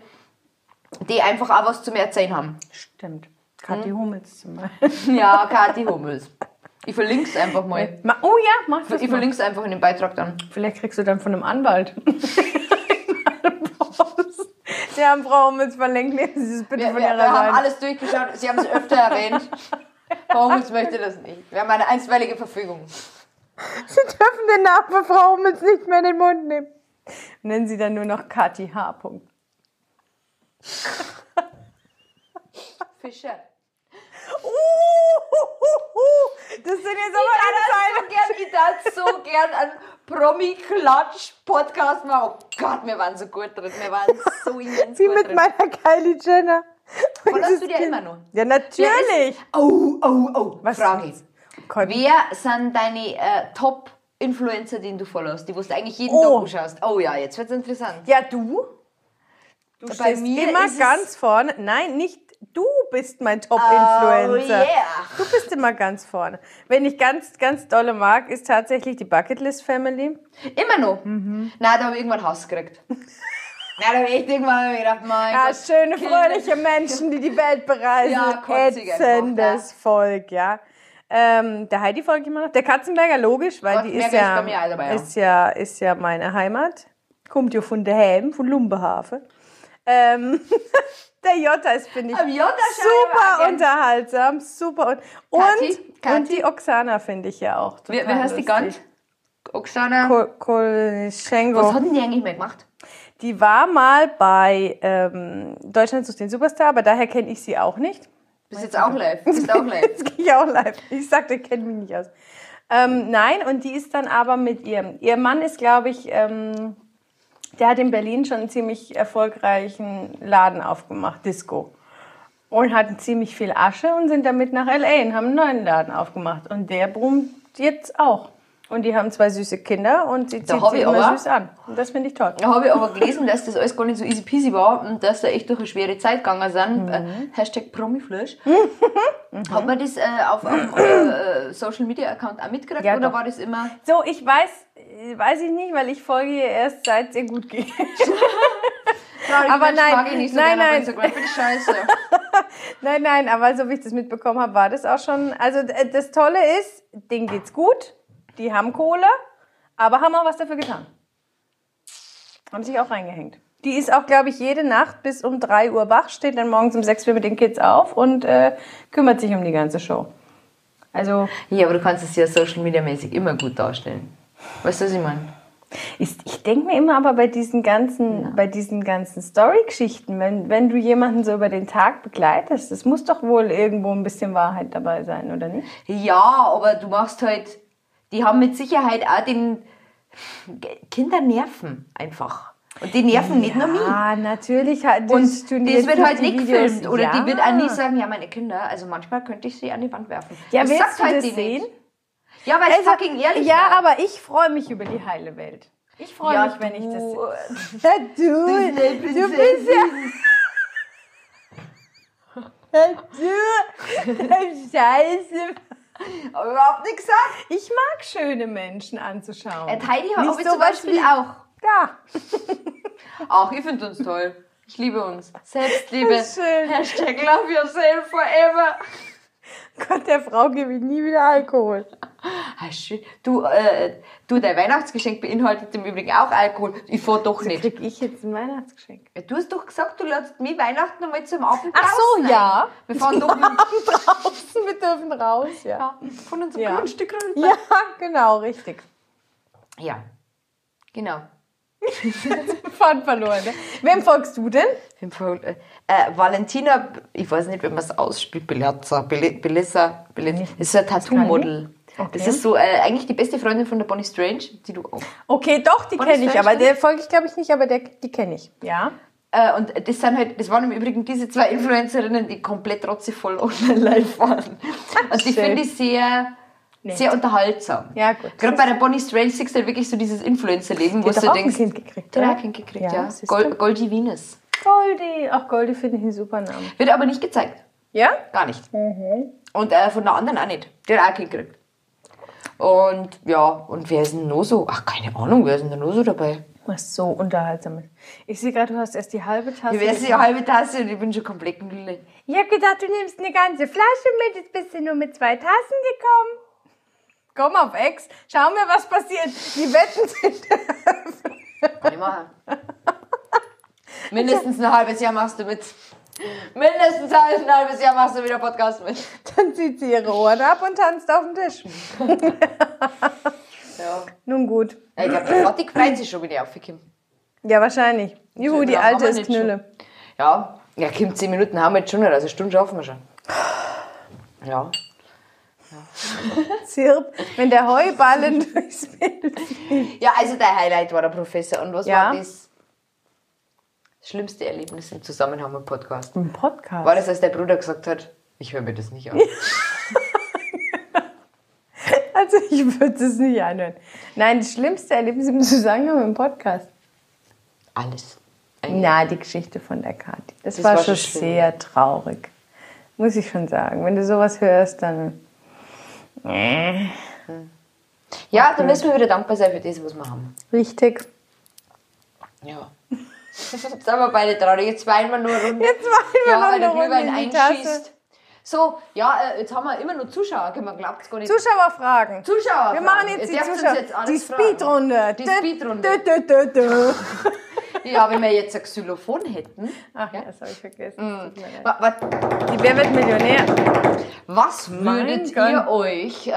die einfach auch was zum Erzählen haben. Stimmt. Kathi Hummels zum Beispiel. Ja, Kathi Hummels. Ich verlinke es einfach mal. Ma- Oh ja, mach das Ich verlinke es einfach in dem Beitrag dann. Vielleicht kriegst du dann von einem Anwalt. Sie haben Frau Hummels verlinkt. Nehmen Sie es bitte Wir, von wir, Ihrer wir haben Seite. alles durchgeschaut. Sie haben es öfter erwähnt. Frau Hummels möchte das nicht. Wir haben eine einstweilige Verfügung. Sie dürfen den Namen von Frau Hummels nicht mehr in den Mund nehmen. Nennen Sie dann nur noch Kathi H. Punkt. Fischer. Uh, das sind jetzt aber Ich keine so gern darf so gern einen Promi-Klatsch-Podcast machen. Oh Gott, wir waren so gut drin. Wir waren so immens Wie gut mit drin. meiner Kylie Jenner. Folgst du dir immer noch? Ja, natürlich. ist- Oh, oh, oh. Was Frage. Gott. Wer sind deine äh, Top-Influencer, den du followst, die wo du eigentlich jeden Oh. Tag anschaust? Oh ja, jetzt wird's interessant. Ja, du? Du Bei stehst immer ganz vorne. Nein, nicht du bist mein Top-Influencer. Oh yeah. Du bist immer ganz vorne. Wenn ich ganz, ganz dolle mag, ist tatsächlich die Bucketlist Family. Immer noch? Mhm. Nein, da habe ich irgendwann Hass gekriegt. Nein, da habe ich echt irgendwann gedacht, mein Ja, Gott. schöne, fröhliche Menschen, die die Welt bereisen. Ja, Ätzendes Volk, ja. Ähm, der Heidi folge ich immer noch. Der Katzenberger, logisch, weil Gott, die ist ja, dabei, ja. ist, ja, ist ja meine Heimat. Kommt ja von daheim, von Lumbehafen. Ähm, der Jota ist, finde ich, super unterhaltsam, super. Und, Kathi? und, Kathi? und die Oksana finde ich ja auch total wie heißt die ganz? Oksana. Kol Kolschenko. Was hat denn die eigentlich mal gemacht? Die war mal bei ähm, Deutschland sucht den Superstar, aber daher kenne ich sie auch nicht. Bist jetzt auch live. Bist auch live. Jetzt gehe ich auch live. Ich sagte, ich kenne mich nicht aus. Ähm, nein, und die ist dann aber mit ihrem. Ihr Mann ist, glaube ich, ähm, der hat in Berlin schon einen ziemlich erfolgreichen Laden aufgemacht, Disco. Und hatten ziemlich viel Asche und sind damit nach L.A. und haben einen neuen Laden aufgemacht. Und der brummt jetzt auch. Und die haben zwei süße Kinder und sie Da zieht sie immer aber- süß an. Und das finde ich toll. Da habe ich aber gelesen, dass das alles gar nicht so easy peasy war und dass da echt durch eine schwere Zeit gegangen sind. Äh, Hashtag Promiflash. Hat man das äh, auf einem äh, Social Media Account auch mitgekriegt Ja, oder doch. war das immer. So, ich weiß, weiß ich nicht, weil ich folge ihr erst seit es ihr gut geht. Aber Mensch nein, mag ich nicht so nein, nein. Instagram. Ich scheiße. Nein, nein, aber so wie ich das mitbekommen habe, war das auch schon. Also das Tolle ist, denen geht's gut, die haben Kohle, aber haben auch was dafür getan. Haben sich auch reingehängt. Die ist auch, glaube ich, jede Nacht bis um 3 Uhr wach, steht dann morgens um 6 Uhr mit den Kids auf und äh, kümmert sich um die ganze Show. Also Ja, aber du kannst es ja Social Media mäßig immer gut darstellen. Weißt du, was ich meine? ist, ich denke mir immer aber bei diesen ganzen, bei diesen ganzen Story-Geschichten, wenn, wenn du jemanden so über den Tag begleitest, das muss doch wohl irgendwo ein bisschen Wahrheit dabei sein, oder nicht? Ja, aber du machst halt. Die haben mit Sicherheit auch den. Kinder nerven einfach. Und die nerven nicht nur mich. Ja, natürlich. hat- Und das das wird halt nicht gefilmt. Oder ja. die wird auch nie sagen, ja, meine Kinder, also manchmal könnte ich sie an die Wand werfen. Ja, das willst sagt du halt das sehen? Nicht. Ja, weil Also, fucking ehrlich Ja, war. aber ich freue mich über die heile Welt. Ich freue Ja, mich, wenn ich das sehe. Ja, du, du bist ja... Du, Scheiße. Aber überhaupt nichts gesagt. Ich mag schöne Menschen anzuschauen. Äh, Heidi habe ich zum Beispiel auch. Ja. Ach, ich finde uns toll. Ich liebe uns. Selbstliebe. Schön. Hashtag love yourself forever. Gott, der Frau gebe ich nie wieder Alkohol. Ah, schön. Du, äh, du, dein Weihnachtsgeschenk beinhaltet im Übrigen auch Alkohol. Ich fahr doch nicht. Krieg ich jetzt ein Weihnachtsgeschenk? Ja, Du hast doch gesagt, du lädst mich Weihnachten einmal zum Abend Ach so, ja. ein. Wir fahren doch mit, Draußen, wir dürfen raus, ja. ja, von unserem Ja. Grundstück runter. Ja, genau, richtig. Ja, genau. Faden verloren. Ne? Wem folgst du denn? Äh, äh, Valentina, ich weiß nicht, wie man es ausspricht, Belazza, Belissa, Belissa, das ist so ein Tattoo-Model. Okay. Das ist so äh, eigentlich die beste Freundin von der Bonnie Strange, die du auch. Okay, doch, die kenne ich, aber der folge ich glaube ich nicht, aber der, die kenne ich. Ja. Äh, und das sind halt, das waren im Übrigen diese zwei Influencerinnen, die komplett trotzevoll online live waren. Und die Schön. finde ich sehr, sehr unterhaltsam. Ja, gut. Gerade bei der Bonnie Strange siehst du halt wirklich so dieses Influencer-Leben, wo Die du auch ein denkst, Kind gekriegt, der oder? ein Kind gekriegt, Ja, ja. Gold, Goldie Venus. Goldie. Ach, Goldie finde ich einen super Namen. Wird aber nicht gezeigt. Ja? Gar nicht. Mhm. Und äh, von der anderen auch nicht. Die hat auch ein Kind gekriegt. Und ja, und wer ist denn noch so? Ach, keine Ahnung, wer ist denn noch so dabei? Was so unterhaltsam ist. Ich sehe gerade, du hast erst die halbe Tasse. Ich weiß die halbe Tasse und ich bin schon komplett müde. Ich habe gedacht, du nimmst eine ganze Flasche mit. Jetzt bist du nur mit zwei Tassen gekommen. Komm auf Ex. Schau mir, was passiert. Die Wetten sind. Kann ich machen. Mindestens ein halbes Jahr machst du mit. Mindestens ein halbes Jahr machst du wieder Podcast mit. Dann zieht sie ihre Ohren ab und tanzt auf den Tisch. Ja. Nun gut. Ich glaube, der Vati freut sich schon, wenn ich aufgekommen Ja, wahrscheinlich. Juhu, die Ja, alte ist Knülle. Ja, ja, Kim, zehn Minuten haben wir jetzt schon nicht, also eine Stunde schaffen wir schon. Ja. Zirp, wenn der Heuballen durchs Bild Ja, also dein Highlight war der Professor. Und was Ja. war das schlimmste Erlebnis im Zusammenhang mit dem Podcast? im Podcast. War das, als der Bruder gesagt hat, ich höre mir das nicht an? Also ich würde es nicht anhören. Nein, das schlimmste Erlebnis im Zusammenhang mit dem Podcast. Alles. Eigentlich. Na, die Geschichte von der Kathi. Das, Das war, war schon schon schlimm, sehr traurig. Muss ich schon sagen. Wenn du sowas hörst, dann. Ja, dann müssen wir wieder dankbar sein für das, was wir haben. Richtig. Ja. Jetzt sind wir beide traurig. Jetzt weinen wir nur runter. Jetzt weinen wir ja, noch weil der Glühwein einschießt. So, ja, äh, jetzt haben wir immer nur Zuschauer. Man glaubt es gar nicht. Zuschauerfragen. Zuschauer. Wir machen jetzt die Zuschauer. Die Speedrunde. Die Speedrunde. Ja, wenn wir jetzt ein Xylophon hätten. Ach ja, das habe ich vergessen. Wa- Die Wer wird Millionär? Was würdet ihr euch.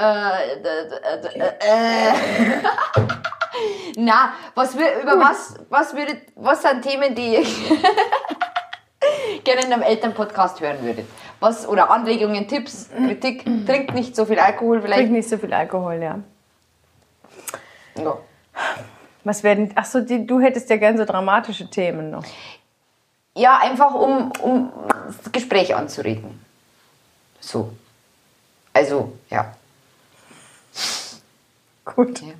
Na, was wir, über was, was würdet. Was sind Themen, die ihr gerne in einem Elternpodcast hören würdet? Was, oder Anregungen, Tipps, Kritik? Trinkt nicht so viel Alkohol Trink vielleicht. nicht so viel Alkohol, ja. Ja. Was werden. Ach so, die, du hättest ja gern so dramatische Themen noch. Ja, einfach um, um das Gespräch anzuregen. So. Also, ja. Gut. ja.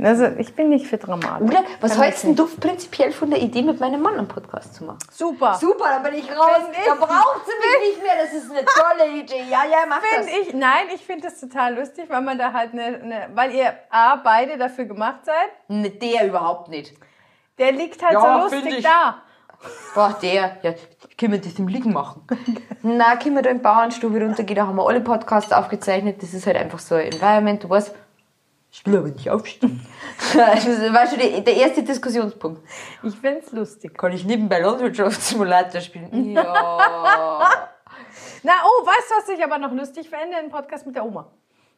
Also, ich bin nicht für Dramatik. Oder was Kann hältst denn du prinzipiell von der Idee, mit meinem Mann einen Podcast zu machen? Super. Super, dann bin ich raus. Find Da braucht sie mich nicht mehr. Das ist eine tolle Idee. Ja, ja, mach das. Finde ich, nein, ich finde das total lustig, weil man da halt eine, eine, weil ihr A, beide dafür gemacht seid. Ne, der überhaupt nicht. Der liegt halt Ja, so find lustig ich. da. Boah, der. Ja, können wir das im Liegen machen? Na, können wir da in die Bauernstube runtergehen, da haben wir alle Podcasts aufgezeichnet. Das ist halt einfach so ein Environment, du weißt. Ich will aber nicht aufstehen. das war schon die, der erste Diskussionspunkt. Ich finde es lustig. Kann ich nebenbei Landwirtschaftssimulator spielen? Ja. Na, oh, weißt du, was ich aber noch lustig fände? Ein Podcast mit der Oma.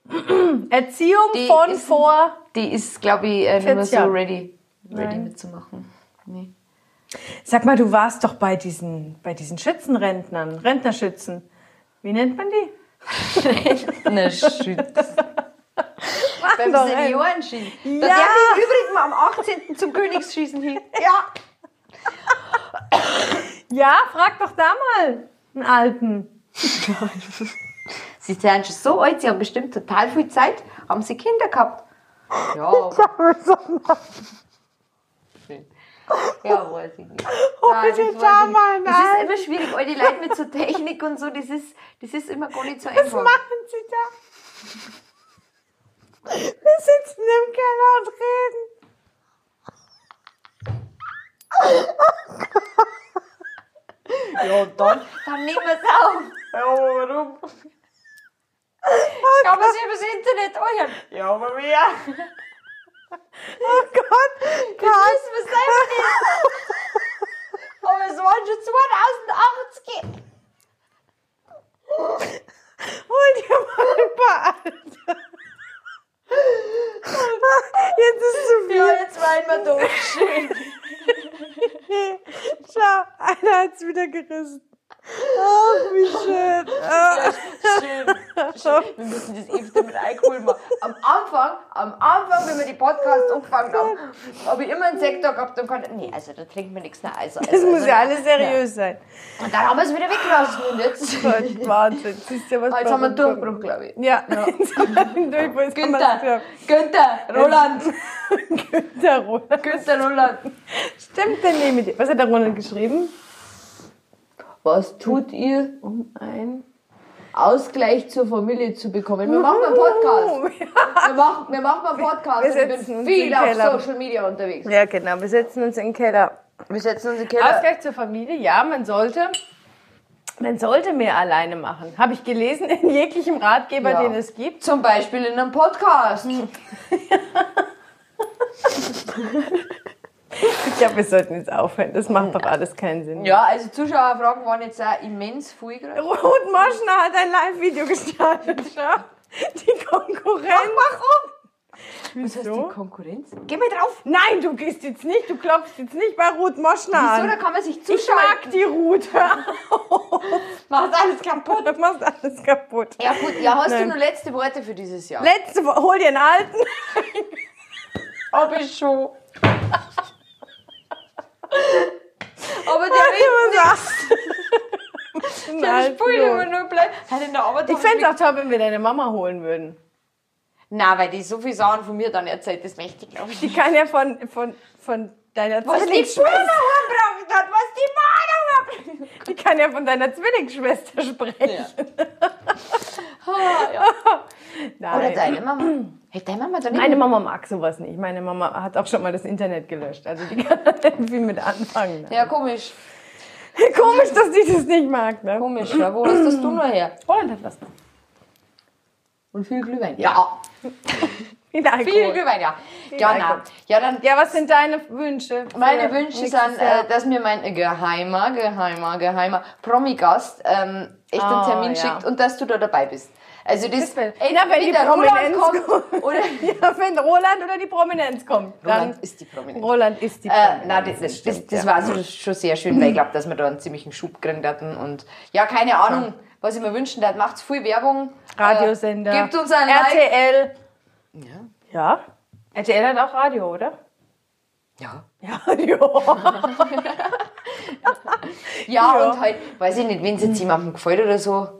Erziehung Die von ist- vor. Die ist, glaube ich, äh, nicht mehr 40 so ready, ready Nein. mitzumachen. Nee. Sag mal, du warst doch bei diesen, bei diesen Schützenrentnern, Rentnerschützen. Wie nennt man die? Schütz. Beim Seniorenski. Da Ja. darf ich im Übrigen am 18. zum Königsschießen hin. Ja. Ja, frag doch da mal einen Alten. Sie sind schon so alt, sie haben bestimmt total viel Zeit. Haben sie Kinder gehabt? Ja. Ja, weiß ich nicht. Nein, das da ich mal. Das ist immer schwierig, all die Leute mit so Technik und so, das ist, das ist immer gar nicht so Was einfach. machen Sie da? Wir sitzen im Keller und reden. Ja, und dann? Dann nehmen wir es auf. Ja, warum? Das kann sich übers Internet anhören. Ja, aber wer? Oh Gott, Gott. wissen wir selber nicht. Aber es waren schon 2080. Hol dir mal ein paar Alte. Jetzt ist zu viel. Ja, jetzt weinen wir durch. Schön. Schau, einer hat's wieder gerissen. Ach, wie schön. Schön. Schön. Wir müssen das öfter mit Alkohol machen. Am Anfang, am Anfang, wenn wir die Podcasts angefangen haben, habe ich immer einen Sektor gehabt und konnte, nee, also da trinkt man nichts mehr. Also, Das muss ja alles seriös sein. Und dann haben wir es wieder weggelassen und jetzt, Gott, Wahnsinn. Siehst du, was jetzt haben wir einen? Durchbruch, glaube ich. Ja, jetzt haben wir einen Durchbruch. Jetzt kann man's Günther. Günther, Roland, Günther Roland. Günther, Roland. Stimmt denn nicht mit dir? Was hat der Roland geschrieben? Was tut ihr, um einen Ausgleich zur Familie zu bekommen? Wir machen einen Podcast. Wir machen, wir machen einen Podcast. Wir setzen uns viel auf. Social Media unterwegs. Ja, genau. Wir setzen uns in den Keller. Wir setzen uns in den Keller. Ausgleich zur Familie, ja, man sollte, man sollte mehr alleine machen. Habe ich gelesen in jeglichem Ratgeber, Ja. den es gibt. Zum Beispiel in einem Podcast. Ich glaube, wir sollten jetzt aufhören. Das macht doch alles keinen Sinn. Ja, also Zuschauerfragen waren jetzt auch immens viel gerade. Ruth Moschner hat ein Live-Video gestartet. Schau. Die Konkurrenz. Warum? Was heißt die Konkurrenz? Geh mal drauf. Nein, du gehst jetzt nicht, du klopfst jetzt nicht bei Ruth Moschner Wieso? Da an. kann man sich Ich zuschauen. mag die Ruth. Macht alles kaputt. Du machst alles kaputt. Ja gut, ja, hast Nein. du nur letzte Worte für dieses Jahr? Letzte Woche, hol dir einen alten. Hab ich schon. Aber der Was will du? der Spul immer nur bleiben. Hat in der Arbeit Ich fände es auch toll, wenn wir deine Mama holen würden. Nein, weil die so viel Sachen von mir dann erzählt, das möchte ich glaube ich Die kann ja von, von, von deiner Was die Zwillingsschwester. Bruder braucht hat, was die Mama braucht. Die kann ja von deiner Zwillingsschwester sprechen. Ah, ja. Nein. Oder deine Mama. Hey, deine Mama dann Meine Mama mag sowas nicht. Meine Mama hat auch schon mal das Internet gelöscht. Also die kann da nicht viel mit anfangen. Ja, komisch. Komisch, dass die das nicht mag. Ne? Komisch, ja. Wo hast das du nur her? Holland hat was. Und viel Glühwein. Ja, Viel viel Glühwein, ja. Ja, Alkohol. na. Ja, dann Ja, was sind deine Wünsche? Meine Wünsche sind, äh, dass mir mein geheimer, geheimer, geheimer Promi-Gast ähm, echt einen Ah, Termin ja. schickt und dass du da dabei bist. Also das, Das ey, Na, wenn die der Roland Prominenz kommt, oder ja, wenn Roland oder die Prominenz kommt. Dann Roland ist die Prominenz. Roland ist die Äh, Prominenz. nein, das, das, das, das ja. war so schon sehr schön, weil ich glaube, dass wir da einen ziemlichen Schub gekriegt hatten. Und ja, keine Ahnung, was ich mir wünschen würde. Macht viel Werbung. Radiosender. Äh, gebt uns ein Like. RTL. Ja. Ja. RTL hat auch Radio, oder? Ja. Ja, ja. Ja, Ja. und halt, weiß ich nicht, wenn es jetzt jemandem gefällt oder so,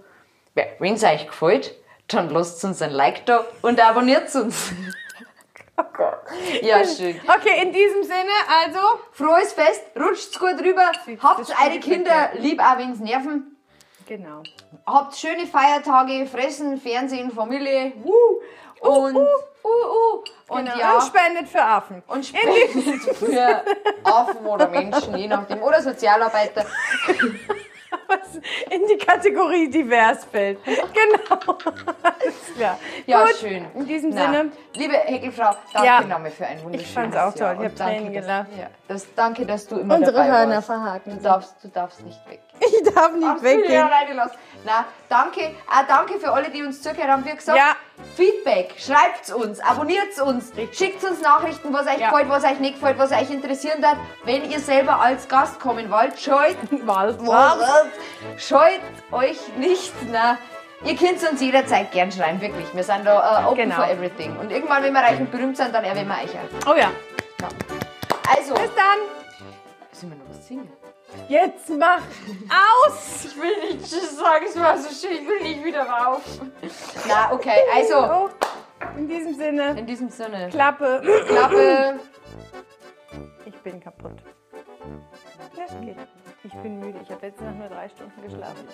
wenn es euch gefällt, dann lasst uns ein Like da und abonniert uns. Oh. Ja, schön. Okay, in diesem Sinne, also. Frohes Fest, rutscht's gut rüber, habt eure Kinder lieb, auch wenn's nerven. Genau. Habt schöne Feiertage, Fressen, Fernsehen, Familie, wuh, und, uh, uh, und genau. ja. Und spendet für Affen. Und spendet für Affen oder Menschen, je nachdem. Oder Sozialarbeiter. Was in die Kategorie divers fällt. Genau. Klar. Ja, Gut, schön. In diesem Na, Sinne. Liebe Heckelfrau, danke Ja. nochmal für ein wunderschönes Ich fand's auch toll. Jahr. Ich Und hab danke, Tränen gelacht. Ja, das, danke, dass du immer Unsere dabei Hörner warst. verhaken. Du darfst, du darfst nicht weg. Ich darf nicht ja weggehen. Na, danke, auch danke für alle, die uns zugehört haben. Wie gesagt, Ja. Feedback, schreibt's uns, abonniert's uns, schickt uns Nachrichten, was euch Ja. gefällt, was euch nicht gefällt, was euch interessieren darf. Wenn ihr selber als Gast kommen wollt, scheut, Wald. Scheut euch nicht. Na, ihr könnt uns jederzeit gern schreiben, wirklich. Wir sind da äh, open Genau. for everything. Und irgendwann, wenn wir reich und berühmt sind, dann erwähnen wir euch auch. Oh ja. Also, Bis dann. müssen wir noch was singen? Jetzt mach aus. Ich will nicht Tschüss sagen, es war so schön, ich will nicht wieder rauf. Na, okay, also, Oh, in diesem Sinne. in diesem Sinne. Klappe. Klappe. Ich bin kaputt. Ja, es geht. Ich bin müde. Ich habe letzte Nacht nur drei Stunden geschlafen.